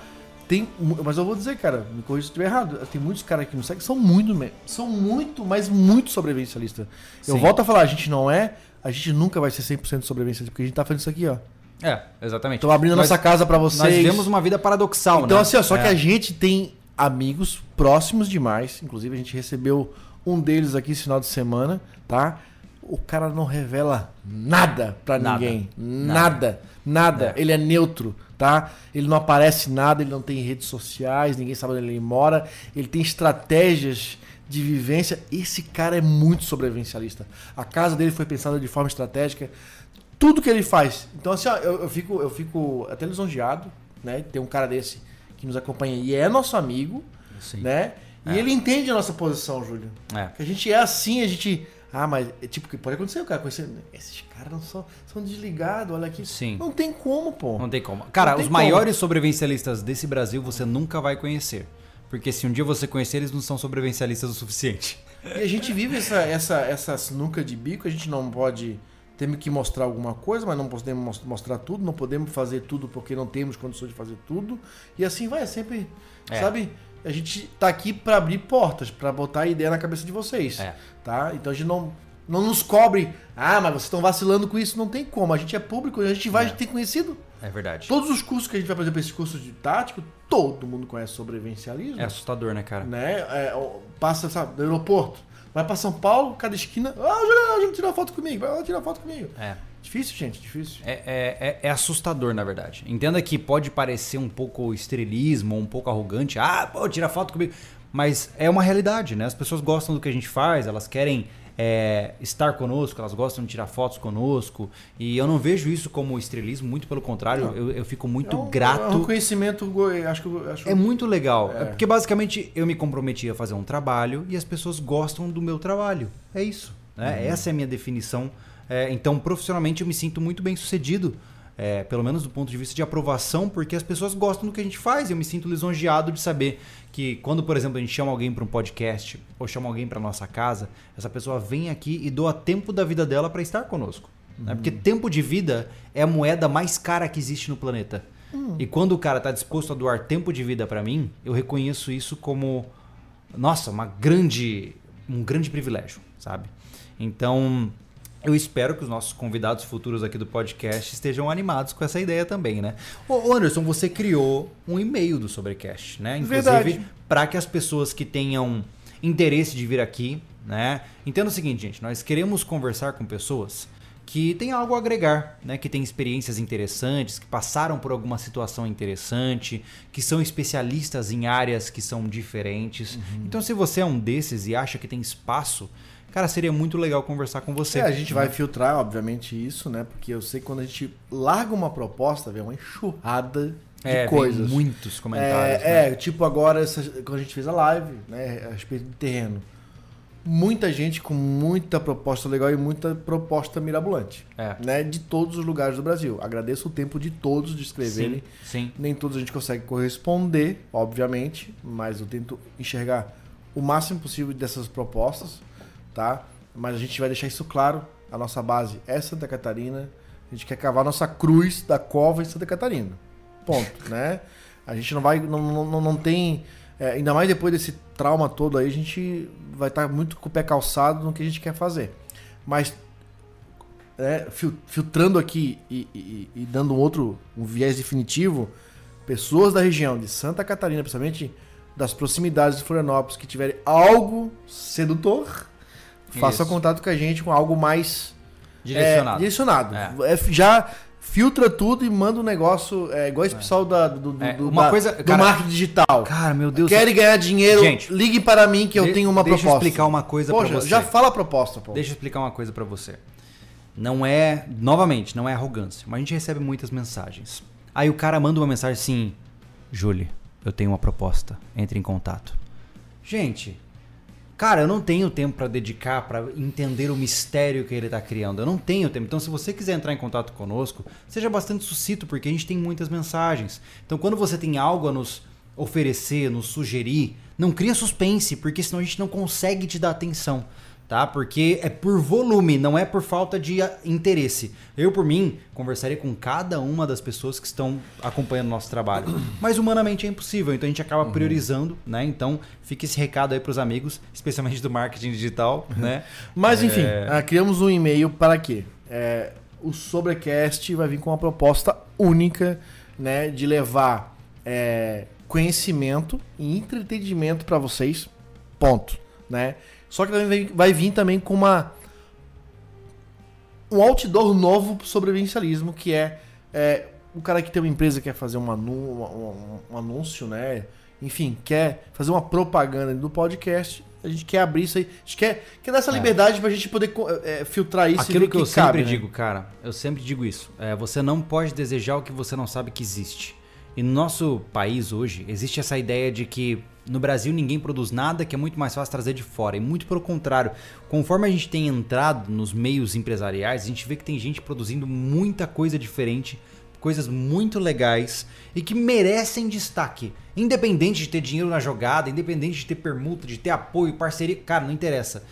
Tem, mas eu vou dizer, cara, me corrija se estiver errado. Tem muitos caras que nos seguem são muito, são muito, mas muito sobrevivencialistas. Eu Sim. volto a falar, a gente não é, a gente nunca vai ser 100% sobrevivencialista, porque a gente tá fazendo isso aqui, ó. É, exatamente. Tô abrindo a Nós- nossa casa pra vocês. Nós vivemos uma vida paradoxal, Então, né? assim, ó, só É. que a gente tem amigos próximos demais. Inclusive, a gente recebeu um deles aqui esse final de semana, tá? O cara não revela nada pra Nada. ninguém. Nada. Nada. Nada. É. Ele é neutro, tá? Ele não aparece nada, ele não tem redes sociais, ninguém sabe onde ele mora. Ele tem estratégias de vivência. Esse cara é muito sobrevivencialista. A casa dele foi pensada de forma estratégica. Tudo que ele faz. Então, assim, ó, eu, eu fico, eu fico até lisonjeado, né? Ter um cara desse que nos acompanha e é nosso amigo, Sim. né? E É. ele entende a nossa posição, Júlio. É. Que a gente é assim, a gente. Ah, mas é tipo, que pode acontecer, o cara conhecer. Esses caras não são, são desligados, olha aqui. Sim. Não tem como, pô. Não tem como. Cara, tem os como. maiores sobrevivencialistas desse Brasil você nunca vai conhecer. Porque se um dia você conhecer, eles não são sobrevivencialistas o suficiente. E a gente vive essa, essa, essa sinuca de bico, a gente não pode. Temos que mostrar alguma coisa, mas não podemos mos- mostrar tudo, não podemos fazer tudo porque não temos condições de fazer tudo. E assim vai, é sempre. É. Sabe? A gente tá aqui pra abrir portas, pra botar a ideia na cabeça de vocês. É. Tá? Então a gente não, não nos cobre. Ah, mas vocês estão vacilando com isso. Não tem como. A gente é público, a gente vai É. ter conhecido. É verdade. Todos os cursos que a gente vai fazer pra esse curso de tático, todo mundo conhece sobrevivencialismo É assustador, né, cara? né? É, passa, sabe, do aeroporto. Vai pra São Paulo, cada esquina. Ah, Juliano, Juliano, tira uma foto comigo. Vai lá, tira uma foto comigo. É. Difícil, gente, difícil. É, é, é, é assustador, na verdade. Entenda que pode parecer um pouco estrelismo, um pouco arrogante. Ah, pô, tira foto comigo. Mas é uma realidade, né? As pessoas gostam do que a gente faz, elas querem é, estar conosco, elas gostam de tirar fotos conosco. E eu não vejo isso como estrelismo, muito pelo contrário, eu, eu, fico muito é um, grato. É um conhecimento, acho que. Acho... É muito legal. É. porque basicamente eu me comprometi a fazer um trabalho e as pessoas gostam do meu trabalho. É isso. Né? Uhum. Essa é a minha definição. É, então, profissionalmente, eu me sinto muito bem sucedido. É, pelo menos do ponto de vista de aprovação, porque as pessoas gostam do que a gente faz. Eu me sinto lisonjeado de saber que quando, por exemplo, a gente chama alguém para um podcast ou chama alguém para nossa casa, essa pessoa vem aqui e doa tempo da vida dela para estar conosco. Uhum. Né? Porque tempo de vida é a moeda mais cara que existe no planeta. Uhum. E quando o cara está disposto a doar tempo de vida para mim, eu reconheço isso como, nossa, uma grande, um grande privilégio, sabe? Então, eu espero que os nossos convidados futuros aqui do podcast estejam animados com essa ideia também, né? Ô Anderson, você criou um e-mail do Sobrecast, né? Inclusive, para que as pessoas que tenham interesse de vir aqui, né? Entenda o seguinte, gente, nós queremos conversar com pessoas que têm algo a agregar, né? Que têm experiências interessantes, que passaram por alguma situação interessante, que são especialistas em áreas que são diferentes. Uhum. Então, se você é um desses e acha que tem espaço Cara, seria muito legal conversar com você. É, a gente vai filtrar, obviamente, isso, né? Porque eu sei que quando a gente larga uma proposta, vem uma enxurrada de é, coisas. muitos comentários. É, né? é, tipo agora, essa, quando a gente fez a live, né? A respeito do terreno. Muita gente com muita proposta legal e muita proposta mirabolante. É. Né? De todos os lugares do Brasil. Agradeço o tempo de todos de escreverem. Sim, sim. Nem todos a gente consegue corresponder, obviamente, mas eu tento enxergar o máximo possível dessas propostas tá? Mas a gente vai deixar isso claro. A nossa base é Santa Catarina. A gente quer cavar nossa cruz da cova em Santa Catarina. Ponto, né? A gente não vai, não, não, não tem, é, ainda mais depois desse trauma todo aí, a gente vai estar tá muito com o pé calçado no que a gente quer fazer. Mas é, filtrando aqui e, e, e, dando um outro um viés definitivo, pessoas da região de Santa Catarina, principalmente das proximidades de Florianópolis, que tiverem algo sedutor, faça Isso. contato com a gente com algo mais direcionado. É, direcionado. É. É, já filtra tudo e manda um negócio é, igual esse é. pessoal da, do, do, é, uma da, coisa, do cara, marketing digital. Cara, meu Deus. Querem ganhar dinheiro? Gente, ligue para mim que eu tenho uma deixa proposta. Deixa eu explicar uma coisa para você. Já fala a proposta, pô. Deixa eu explicar uma coisa para você. Não é, novamente, não é arrogância, mas a gente recebe muitas mensagens. Aí o cara manda uma mensagem assim: Julie, eu tenho uma proposta, entre em contato. Gente, Cara, eu não tenho tempo para dedicar para entender o mistério que ele está criando. Eu não tenho tempo. Então, se você quiser entrar em contato conosco, seja bastante sucinto, porque a gente tem muitas mensagens. Então, quando você tem algo a nos oferecer, nos sugerir, não cria suspense, porque senão a gente não consegue te dar atenção tá? Porque é por volume, não é por falta de interesse. Eu, por mim, conversaria com cada uma das pessoas que estão acompanhando o nosso trabalho. Mas humanamente é impossível, então a gente acaba uhum. priorizando, né? Então fica esse recado aí para os amigos, especialmente do marketing digital, uhum. né? Mas enfim, é... criamos um e-mail para quê? É, o Sobrecast vai vir com uma proposta única, né? De levar é, conhecimento e entretenimento para vocês, ponto, né? Só que vai, vai vir também com uma um outdoor novo pro sobrevivencialismo, que é, é o cara que tem uma empresa quer fazer um, anu, um, um, anúncio, né? Enfim, quer fazer uma propaganda do podcast. A gente quer abrir isso aí. A gente quer, quer dar essa é. liberdade pra gente poder é, filtrar isso. Aquilo que, que, eu cabe, sempre né? digo, cara, eu sempre digo isso. É, você não pode desejar o que você não sabe que existe. E no nosso país hoje, existe essa ideia de que no Brasil ninguém produz nada, que é muito mais fácil trazer de fora. E muito pelo contrário, conforme a gente tem entrado nos meios empresariais, a gente vê que tem gente produzindo muita coisa diferente, coisas muito legais e que merecem destaque. Independente de ter dinheiro na jogada, independente de ter permuta, de ter apoio, parceria, cara, não interessa.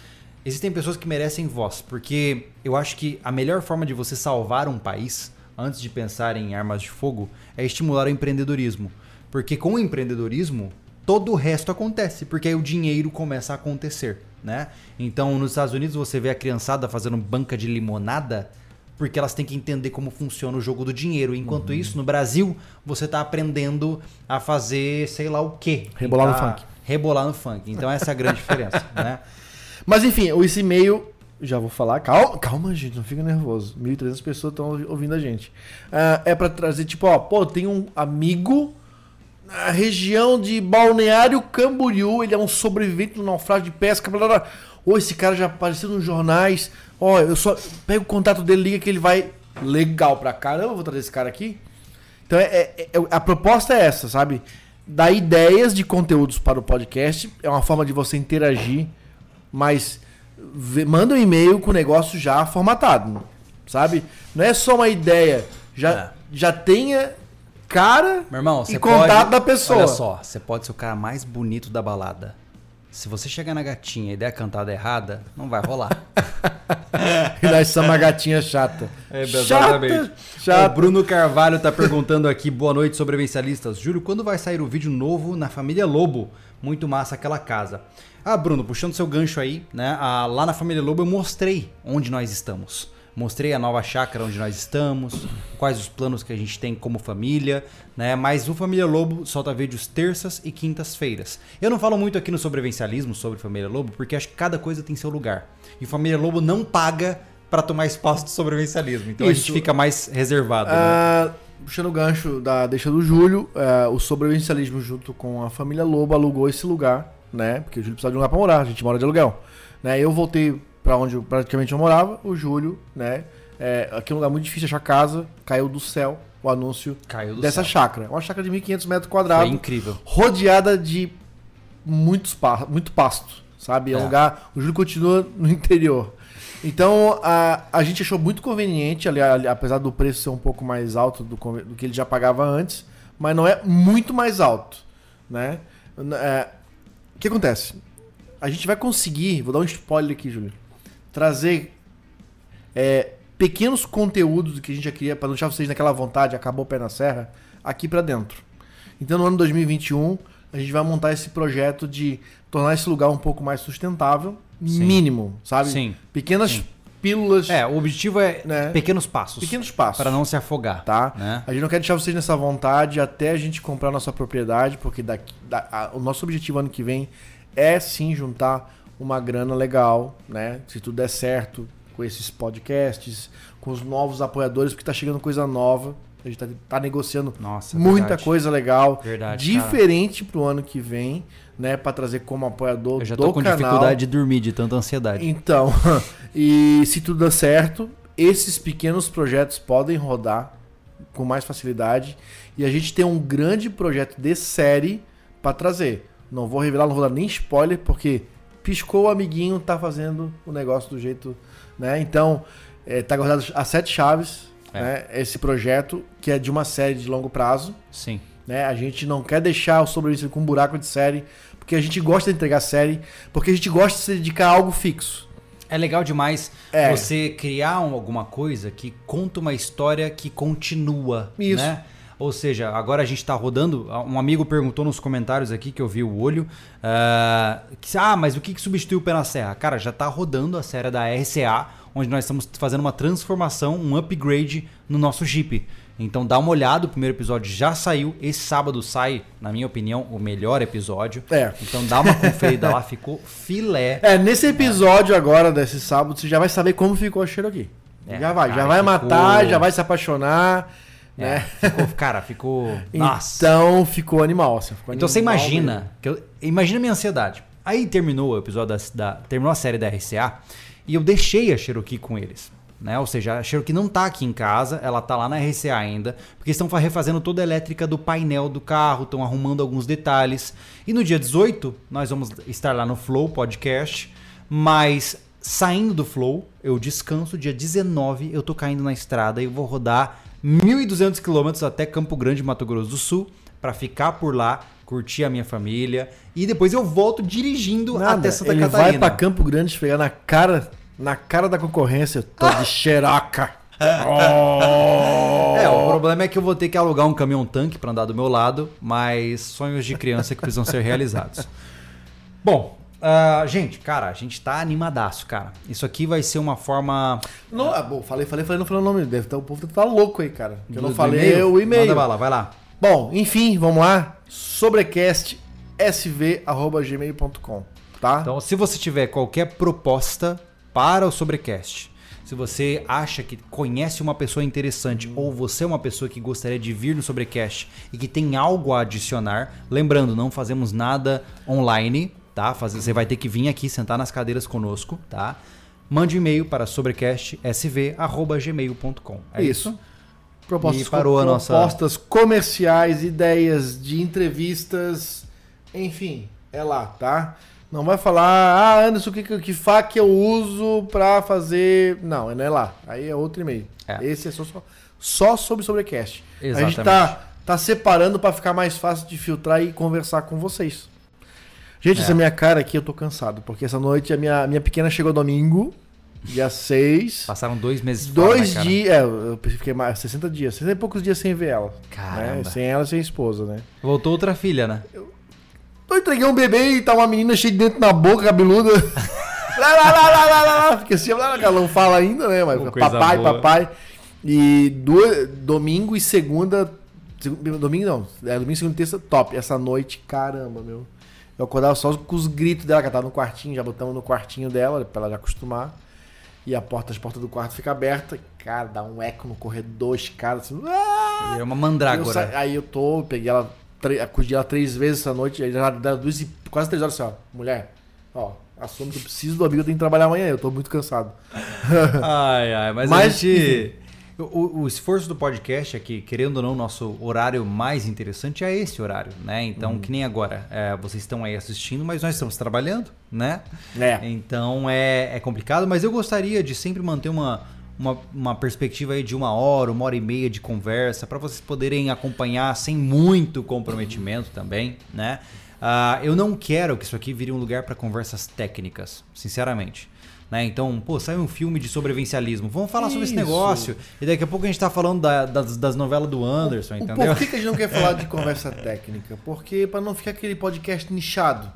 Existem pessoas que merecem voz, porque eu acho que a melhor forma de você salvar um país, antes de pensar em armas de fogo, é estimular o empreendedorismo. Porque com o empreendedorismo, todo o resto acontece, porque aí o dinheiro começa a acontecer, né? Então, nos Estados Unidos você vê a criançada fazendo banca de limonada, porque elas têm que entender como funciona o jogo do dinheiro. Enquanto uhum. isso, no Brasil, você está aprendendo a fazer, sei lá o quê. Rebolar tá no funk. Rebolar no funk. Então essa é a grande diferença, né? Mas enfim, esse e-mail já vou falar. Calma, calma, gente, não fica nervoso. 1.300 pessoas estão ouvindo a gente. Ah, é pra trazer, tipo, ó, pô, tem um amigo na região de Balneário Camboriú. Ele é um sobrevivente do naufrágio de pesca. Blá, blá. Ou esse cara já apareceu nos jornais. Ó, eu só pego o contato dele, liga que ele vai. Legal pra caramba, vou trazer esse cara aqui. Então, é, é- é- a proposta é essa, sabe? Dar ideias de conteúdos para o podcast. É uma forma de você interagir, vê- manda um e-mail com o negócio já formatado, sabe? Não é só uma ideia. Já, É. já tenha cara Meu irmão, e contato pode... da pessoa. Olha só, você pode ser o cara mais bonito da balada. Se você chegar na gatinha e der a cantada errada, não vai rolar. E nós somos uma gatinha chata. É, chata, O chata. Bruno Carvalho tá perguntando aqui, boa noite, sobrevivencialistas. Júlio, quando vai sair o vídeo novo na Família Lobo? Muito massa aquela casa. Ah, Bruno, puxando seu gancho aí, né? ah, lá na Família Lobo eu mostrei onde nós estamos. Mostrei a nova chácara onde nós estamos, quais os planos que a gente tem como família, né? Mas o Família Lobo solta vídeos terças e quintas-feiras. Eu não falo muito aqui no sobrevivencialismo sobre Família Lobo, porque acho que cada coisa tem seu lugar. E Família Lobo não paga pra tomar espaço do sobrevivencialismo. Então a Isso. gente fica mais reservado. né? Ah, puxando o gancho da deixa do Júlio, ah, o sobrevivencialismo junto com a família Lobo alugou esse lugar, né? Porque o Júlio precisava de um lugar pra morar, a gente mora de aluguel. Né? Eu voltei pra onde eu, praticamente eu morava, o Júlio, né? É, aqui é um lugar muito difícil achar casa, caiu do céu o anúncio dessa céu. chácara. Uma chácara de 1.500 metros Foi quadrados, incrível. rodeada de muitos pa muito pasto, sabe? É um É. lugar. O Júlio continua no interior. Então a, a gente achou muito conveniente, ali, ali, apesar do preço ser um pouco mais alto do, do que ele já pagava antes, mas não é muito mais alto, né? É, o que acontece? A gente vai conseguir, vou dar um spoiler aqui, Júlio, trazer é, pequenos conteúdos que a gente já queria para deixar vocês naquela vontade, acabou o pé na serra, aqui para dentro. Então no ano 2021 a gente vai montar esse projeto de tornar esse lugar um pouco mais sustentável, Sim. mínimo, sabe? Sim. Pequenas Sim. Pílulas, É, o objetivo é Né? pequenos passos. pequenos passos. Para não se afogar. Tá? Né? A gente não quer deixar vocês nessa vontade até a gente comprar nossa propriedade, porque daqui, da- a- o nosso objetivo ano que vem é sim juntar uma grana legal, né? Se tudo der certo com esses podcasts, com os novos apoiadores, porque tá chegando coisa nova. A gente tá, tá negociando Nossa, é muita verdade. coisa legal, Verdade, diferente pro ano que vem, né? Para trazer como apoiador Eu já do tô com canal. dificuldade de dormir de tanta ansiedade. Então, e se tudo der certo, esses pequenos projetos podem rodar com mais facilidade. E a gente tem um grande projeto de série para trazer. Não vou revelar, não vou dar nem spoiler, porque piscou o amiguinho, tá fazendo o negócio do jeito. né? Então, é, tá guardado a sete chaves. É. Né? Esse projeto, que é de uma série de longo prazo. Sim. Né? A gente não quer deixar o sobrevivência com um buraco de série, porque a gente gosta de entregar série, porque a gente gosta de se dedicar a algo fixo. É legal demais É. você criar um- alguma coisa que conta uma história que continua. Isso. Né? Ou seja, agora a gente está rodando. Um amigo perguntou nos comentários aqui que eu vi o olho. ah, que, ah, mas o que, que substituiu na Serra? Cara, já está rodando a série da RCA, onde nós estamos fazendo uma transformação, um upgrade no nosso Jeep. Então dá uma olhada, o primeiro episódio já saiu. Esse sábado sai, na minha opinião, o melhor episódio. É. Então dá uma conferida lá, ficou filé. É, nesse episódio agora, desse sábado, você já vai saber como ficou a Cherokee. É, já vai, já cara, vai ficou- matar, já vai se apaixonar, É, né? ficou, cara, ficou. Nossa. Então ficou animal. Assim, ficou Então você animal imagina, mesmo. que eu, imagina a minha ansiedade. Aí terminou o episódio da, da- terminou a série da RCA e eu deixei a Cherokee com eles. Né? Ou seja, a Cherokee não tá aqui em casa, ela tá lá na RCA ainda, porque estão fa- refazendo toda a elétrica do painel do carro, estão arrumando alguns detalhes. E no dia 18, nós vamos estar lá no Flow Podcast, mas saindo do Flow, eu descanso, dia 19 eu tô caindo na estrada e vou rodar 1.200 quilômetros até Campo Grande, Mato Grosso do Sul, para ficar por lá, curtir a minha família e depois eu volto dirigindo Nada, até Santa ele Catarina. vai pra Campo Grande pegar na cara, na cara da concorrência. Tô de xeroca. Oh! É, o problema é que eu vou ter que alugar um caminhão tanque para andar do meu lado, mas sonhos de criança que precisam ser realizados. Bom, ah, gente, cara, a gente tá animadaço, cara. Isso aqui vai ser uma forma. Não, ah, bom, falei, falei, falei, não falei o nome. Deve estar, o povo tá louco aí, cara. Que eu não falei o e-mail. Manda bala, vai lá. Bom, enfim, vamos lá. Sobrecast sv.gmail.com, tá? Então, se você tiver qualquer proposta para o Sobrecast. Se você acha que conhece uma pessoa interessante ou você é uma pessoa que gostaria de vir no Sobrecast e que tem algo a adicionar, lembrando, não fazemos nada online, tá? Você vai ter que vir aqui sentar nas cadeiras conosco, tá? Mande um e-mail para sobrecastsv@gmail.com. É isso. isso? Propostas, parou a nossa... propostas comerciais, ideias de entrevistas, enfim, é lá, tá? Não vai falar, ah, Anderson, que, que faca eu uso pra fazer. Não, não é lá. Aí é outro e-mail. É. Esse é só, só, sobre sobrecast. Exatamente. A gente tá, tá separando para ficar mais fácil de filtrar e conversar com vocês. Gente, é. essa minha cara aqui eu tô cansado, porque essa noite a minha, minha pequena chegou domingo, dia 6. Passaram dois meses fora, Dois né, dias, é, eu fiquei mais 60 dias, 60 e poucos dias sem ver ela. Né? Caramba. Né? Sem ela e sem esposa, né? Voltou outra filha, né? Eu, eu entreguei um bebê e tá uma menina cheia de dentro na boca, cabeluda. lá, lá, lá, lá, lá, lá, lá. Fica assim, lá, ela não fala ainda, né? Mas papai, boa. papai. E do, domingo e segunda. Domingo não. É domingo, segunda e terça, top. Essa noite, caramba, meu. Eu acordava só com os gritos dela, que ela tava no quartinho, já botamos no quartinho dela, pra ela já acostumar. E a porta, as portas do quarto fica aberta. Cara, dá um eco no corredor, escada, assim. É uma mandrágora. Eu aí eu tô, peguei ela acudi ela três vezes essa noite, aí já dá duas e quase três horas assim, ó. Mulher, ó, assume que eu preciso do amigo, eu tenho que trabalhar amanhã, eu tô muito cansado. ai, ai, mas, mas a gente. O, o, esforço do podcast é que, querendo ou não, nosso horário mais interessante é esse horário, né? Então, uhum. que nem agora, é, vocês estão aí assistindo, mas nós estamos trabalhando, né? É. Então é, é complicado, mas eu gostaria de sempre manter uma, uma, uma perspectiva aí de uma hora, uma hora e meia de conversa, para vocês poderem acompanhar sem muito comprometimento também, né? Uh, eu não quero que isso aqui vire um lugar para conversas técnicas, sinceramente. Né? Então, pô, sai um filme de sobrevivencialismo. Vamos falar isso. sobre esse negócio. E daqui a pouco a gente tá falando da, das, das, novelas do Anderson, o, entendeu? Por que, que a gente não quer falar de conversa técnica? Porque para não ficar aquele podcast nichado.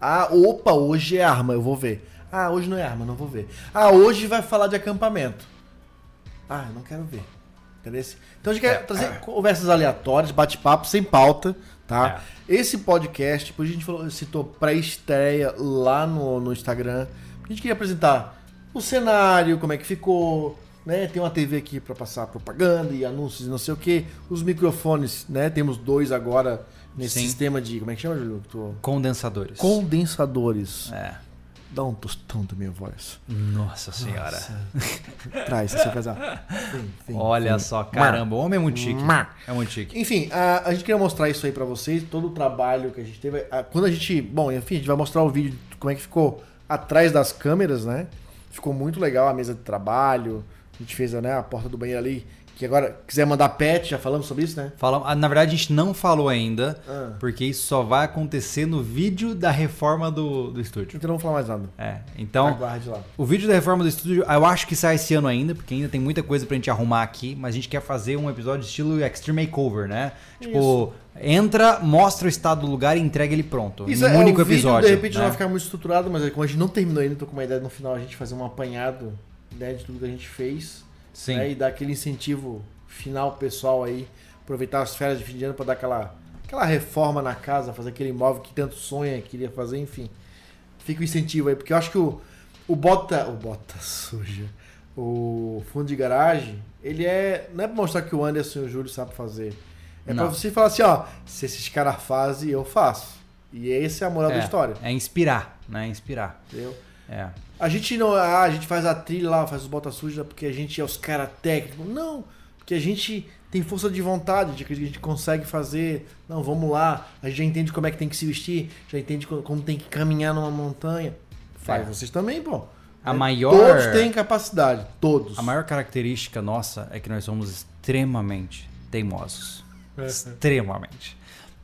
Ah, opa, hoje é arma, eu vou ver. Ah, hoje não é arma, não vou ver. Ah, hoje vai falar de acampamento. Ah, eu não quero ver. Entendeu? Então a gente quer é, trazer é. conversas aleatórias, bate-papo, sem pauta, tá? É. Esse podcast, depois a gente falou, citou pré-estreia lá no, no Instagram. A gente queria apresentar o cenário, como é que ficou, né? Tem uma TV aqui para passar propaganda e anúncios e não sei o que. Os microfones, né? Temos dois agora nesse Sim. sistema de. Como é que chama, Júlio? Condensadores. Condensadores. É. Dá um tostão da minha voz. Nossa senhora. Nossa. Traz, você faz a... Vem, Olha vem. só, caramba, o homem é muito chique. É muito chique. Enfim, a, a gente queria mostrar isso aí para vocês, todo o trabalho que a gente teve. A, quando a gente. Bom, enfim, a gente vai mostrar o vídeo de como é que ficou atrás das câmeras, né? Ficou muito legal a mesa de trabalho. A gente fez né, a porta do banheiro ali, que agora quiser mandar pet, já falamos sobre isso, né? Fala, ah, na verdade, a gente não falou ainda, ah. porque isso só vai acontecer no vídeo da reforma do, do estúdio. Então não vou falar mais nada. É, então. Aguarde lá. O vídeo da reforma do estúdio, eu acho que sai esse ano ainda, porque ainda tem muita coisa pra gente arrumar aqui, mas a gente quer fazer um episódio estilo Extreme Makeover, né? Tipo. Isso. Entra, mostra o estado do lugar e entrega ele pronto. Isso um é, único vídeo, episódio. De repente né? não vai ficar muito estruturado, mas como a gente não terminou ainda, tô com uma ideia no final a gente fazer um apanhado né, de tudo que a gente fez. Sim. Né, e dar aquele incentivo final pessoal aí, aproveitar as férias de fim de ano para dar aquela, aquela reforma na casa, fazer aquele imóvel que tanto sonha, queria fazer, enfim. Fica o incentivo aí, porque eu acho que o, o bota. O bota suja. O fundo de garagem, ele é. Não é pra mostrar que o Anderson e o Júlio sabem fazer. É pra você falar assim, ó, se esses caras fazem, eu faço. E esse é a moral é, da história. É inspirar, né? Inspirar. Entendeu? É. A gente não. Ah, a gente faz a trilha lá, faz os botas sujas porque a gente é os caras técnicos. Não que a gente tem força de vontade, de que a gente consegue fazer. Não, vamos lá. A gente já entende como é que tem que se vestir, já entende como tem que caminhar numa montanha. Faz é. vocês também, pô. A é, maior... Todos têm capacidade, todos. A maior característica nossa é que nós somos extremamente teimosos. É. Extremamente.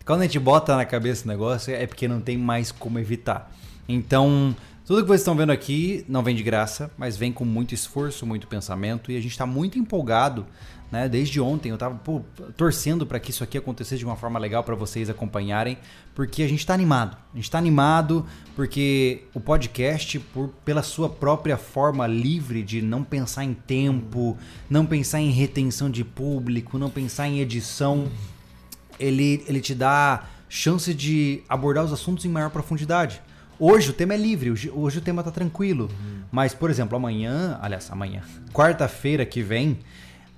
Quando a gente bota na cabeça o negócio, é porque não tem mais como evitar. Então, tudo que vocês estão vendo aqui não vem de graça, mas vem com muito esforço, muito pensamento e a gente está muito empolgado né? Desde ontem eu estava torcendo para que isso aqui acontecesse de uma forma legal para vocês acompanharem, porque a gente está animado. A gente está animado porque o podcast, por, pela sua própria forma livre de não pensar em tempo, não pensar em retenção de público, não pensar em edição, ele, ele te dá chance de abordar os assuntos em maior profundidade. Hoje o tema é livre, hoje, o tema tá tranquilo. Uhum. Mas, por exemplo, amanhã, aliás, amanhã, quarta-feira que vem,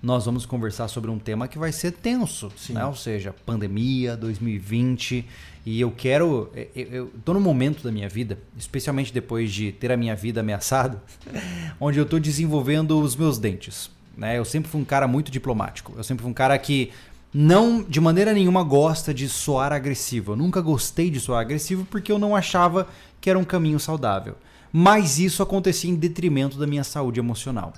nós vamos conversar sobre um tema que vai ser tenso, né? Ou seja, pandemia, 2020. E eu quero. Eu, eu tô num momento da minha vida, especialmente depois de ter a minha vida ameaçada, onde eu tô desenvolvendo os meus dentes. Né? Eu sempre fui um cara muito diplomático. Eu sempre fui um cara que não de maneira nenhuma gosta de soar agressivo. Eu nunca gostei de soar agressivo porque eu não achava que era um caminho saudável. Mas isso acontecia em detrimento da minha saúde emocional.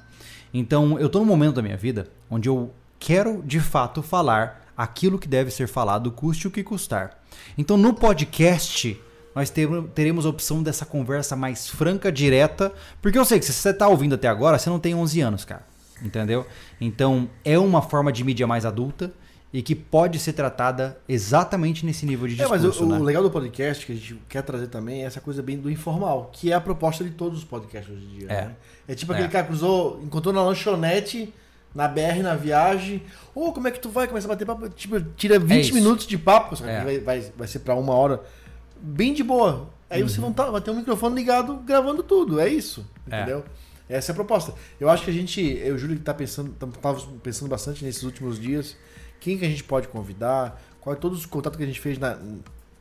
Então, eu estou num momento da minha vida onde eu quero de fato falar aquilo que deve ser falado, custe o que custar. Então, no podcast, nós teremos a opção dessa conversa mais franca, direta, porque eu sei que se você está ouvindo até agora, você não tem 11 anos, cara. Entendeu? Então, é uma forma de mídia mais adulta e que pode ser tratada exatamente nesse nível de discurso. É, mas o, né? o, legal do podcast que a gente quer trazer também é essa coisa bem do informal, que é a proposta de todos os podcasts hoje em dia. É, né? é tipo aquele é. cara que cruzou, encontrou na lanchonete, na BR, na viagem. Ô, oh, como é que tu vai? Começa a bater papo. Tipo, tira 20 é minutos de papo, é. vai, vai, vai ser para uma hora. Bem de boa. Aí uhum. você vai, tá, vai ter um microfone ligado gravando tudo. É isso. É. Entendeu? Essa é a proposta. Eu acho que a gente, eu e o Júlio, tá pensando, tava pensando bastante nesses últimos dias quem que a gente pode convidar, qual é todos os contatos que a gente fez na,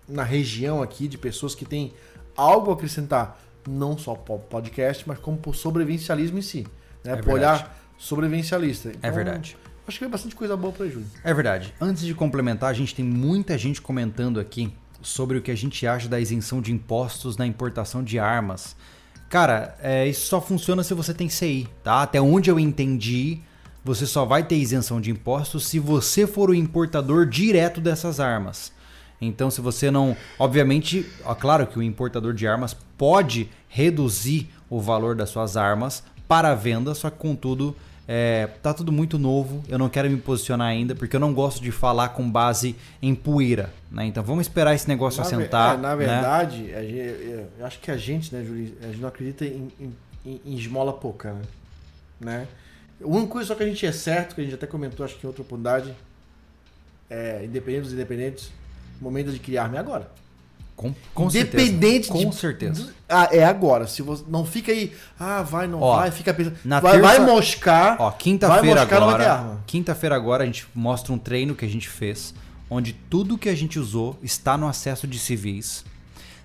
na região aqui de pessoas que têm algo a acrescentar, não só podcast, mas como por sobrevivencialismo em si. Né? É por olhar sobrevivencialista. É então, é verdade. Acho que é bastante coisa boa para Júlio. É verdade. Antes de complementar, a gente tem muita gente comentando aqui sobre o que a gente acha da isenção de impostos na importação de armas. Cara, é, isso só funciona se você tem CI, tá? Até onde eu entendi, você só vai ter isenção de impostos se você for o importador direto dessas armas. Então, se você não. Obviamente, ó, claro que o importador de armas pode reduzir o valor das suas armas para a venda, só que, contudo, é, tá tudo muito novo. Eu não quero me posicionar ainda, porque eu não gosto de falar com base em poeira. Né? Então, vamos esperar esse negócio na assentar. É, na né? verdade, né? eu acho que a gente, né, Júlio, a gente não acredita em, em, em esmola pouca. Né? né? A única coisa só que a gente é certo, que a gente até comentou, acho que em outra oportunidade, é, independente dos independentes, o momento de criar arma é agora. Com, com Independente certeza. Com de, certeza. Ah, é agora. Se você não fica aí, ah, vai, não ó, vai, fica pensando. Na vai, terça, vai moscar. Ó, quinta-feira agora. Quinta-feira agora a gente mostra um treino que a gente fez, onde tudo que a gente usou está no acesso de civis.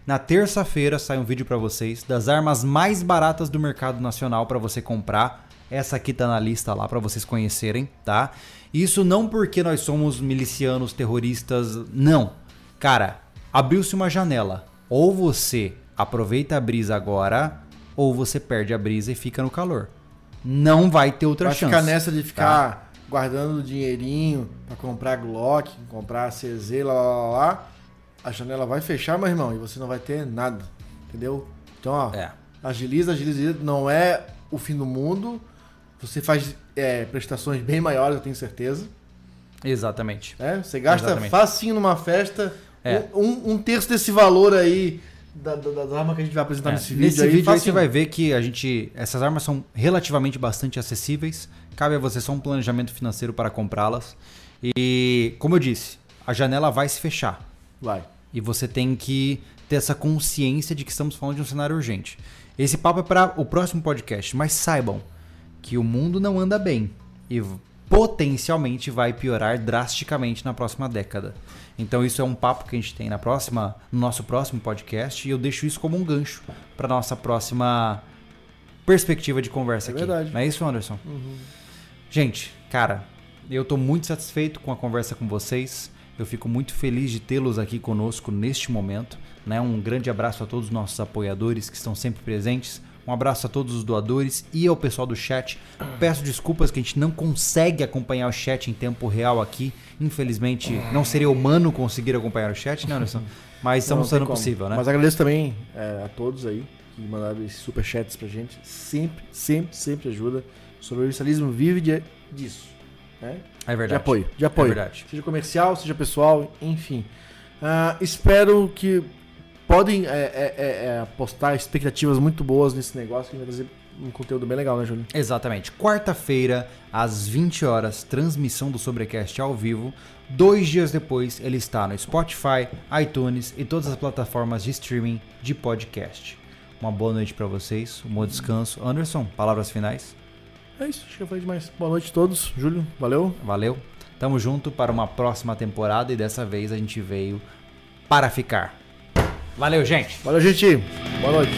Na terça-feira sai um vídeo para vocês das armas mais baratas do mercado nacional para você comprar essa aqui tá na lista lá para vocês conhecerem, tá? Isso não porque nós somos milicianos, terroristas, não. Cara, abriu-se uma janela. Ou você aproveita a brisa agora, ou você perde a brisa e fica no calor. Não vai ter outra vai chance. Vai ficar nessa de ficar tá? guardando dinheirinho para comprar Glock, comprar CZ, lá, lá, lá, A janela vai fechar, meu irmão, e você não vai ter nada. Entendeu? Então, ó, é. agiliza, agiliza. Não é o fim do mundo. Você faz é, prestações bem maiores, eu tenho certeza. Exatamente. É, você gasta Exatamente. facinho numa festa é. um, um, terço desse valor aí da, da, da, arma que a gente vai apresentar é. nesse vídeo. Nesse aí, vídeo aí você vai ver que a gente. Essas armas são relativamente bastante acessíveis. Cabe a você só um planejamento financeiro para comprá-las. E, como eu disse, a janela vai se fechar. Vai. E você tem que ter essa consciência de que estamos falando de um cenário urgente. Esse papo é para o próximo podcast, mas saibam que o mundo não anda bem e potencialmente vai piorar drasticamente na próxima década. Então isso é um papo que a gente tem na próxima, no nosso próximo podcast e eu deixo isso como um gancho para nossa próxima perspectiva de conversa é aqui. Verdade. Não é isso, Anderson? Uhum. Gente, cara, eu estou muito satisfeito com a conversa com vocês. Eu fico muito feliz de tê-los aqui conosco neste momento. Né? Um grande abraço a todos os nossos apoiadores que estão sempre presentes. Um abraço a todos os doadores e ao pessoal do chat. Peço desculpas que a gente não consegue acompanhar o chat em tempo real aqui. Infelizmente, não seria humano conseguir acompanhar o chat, né, Anderson? Mas estamos sendo possível, né? Mas agradeço também é, a todos aí que mandaram esses superchats pra gente. Sempre, sempre, sempre ajuda. O sobrevivencialismo vive de, disso. Né? É verdade. De apoio. De apoio. É verdade. Seja comercial, seja pessoal, enfim. Uh, espero que podem é, é, é, é, apostar expectativas muito boas nesse negócio, que vai trazer um conteúdo bem legal, né, Júlio? Exatamente. Quarta-feira, às 20 horas, transmissão do Sobrecast ao vivo. Dois dias depois, ele está no Spotify, iTunes e todas as plataformas de streaming de podcast. Uma boa noite para vocês, um bom descanso. Anderson, palavras finais? É isso, acho que foi demais. Boa noite a todos. Júlio, valeu. Valeu. Tamo junto para uma próxima temporada e dessa vez a gente veio para ficar. Valeu, gente. Valeu, gente. Boa noite.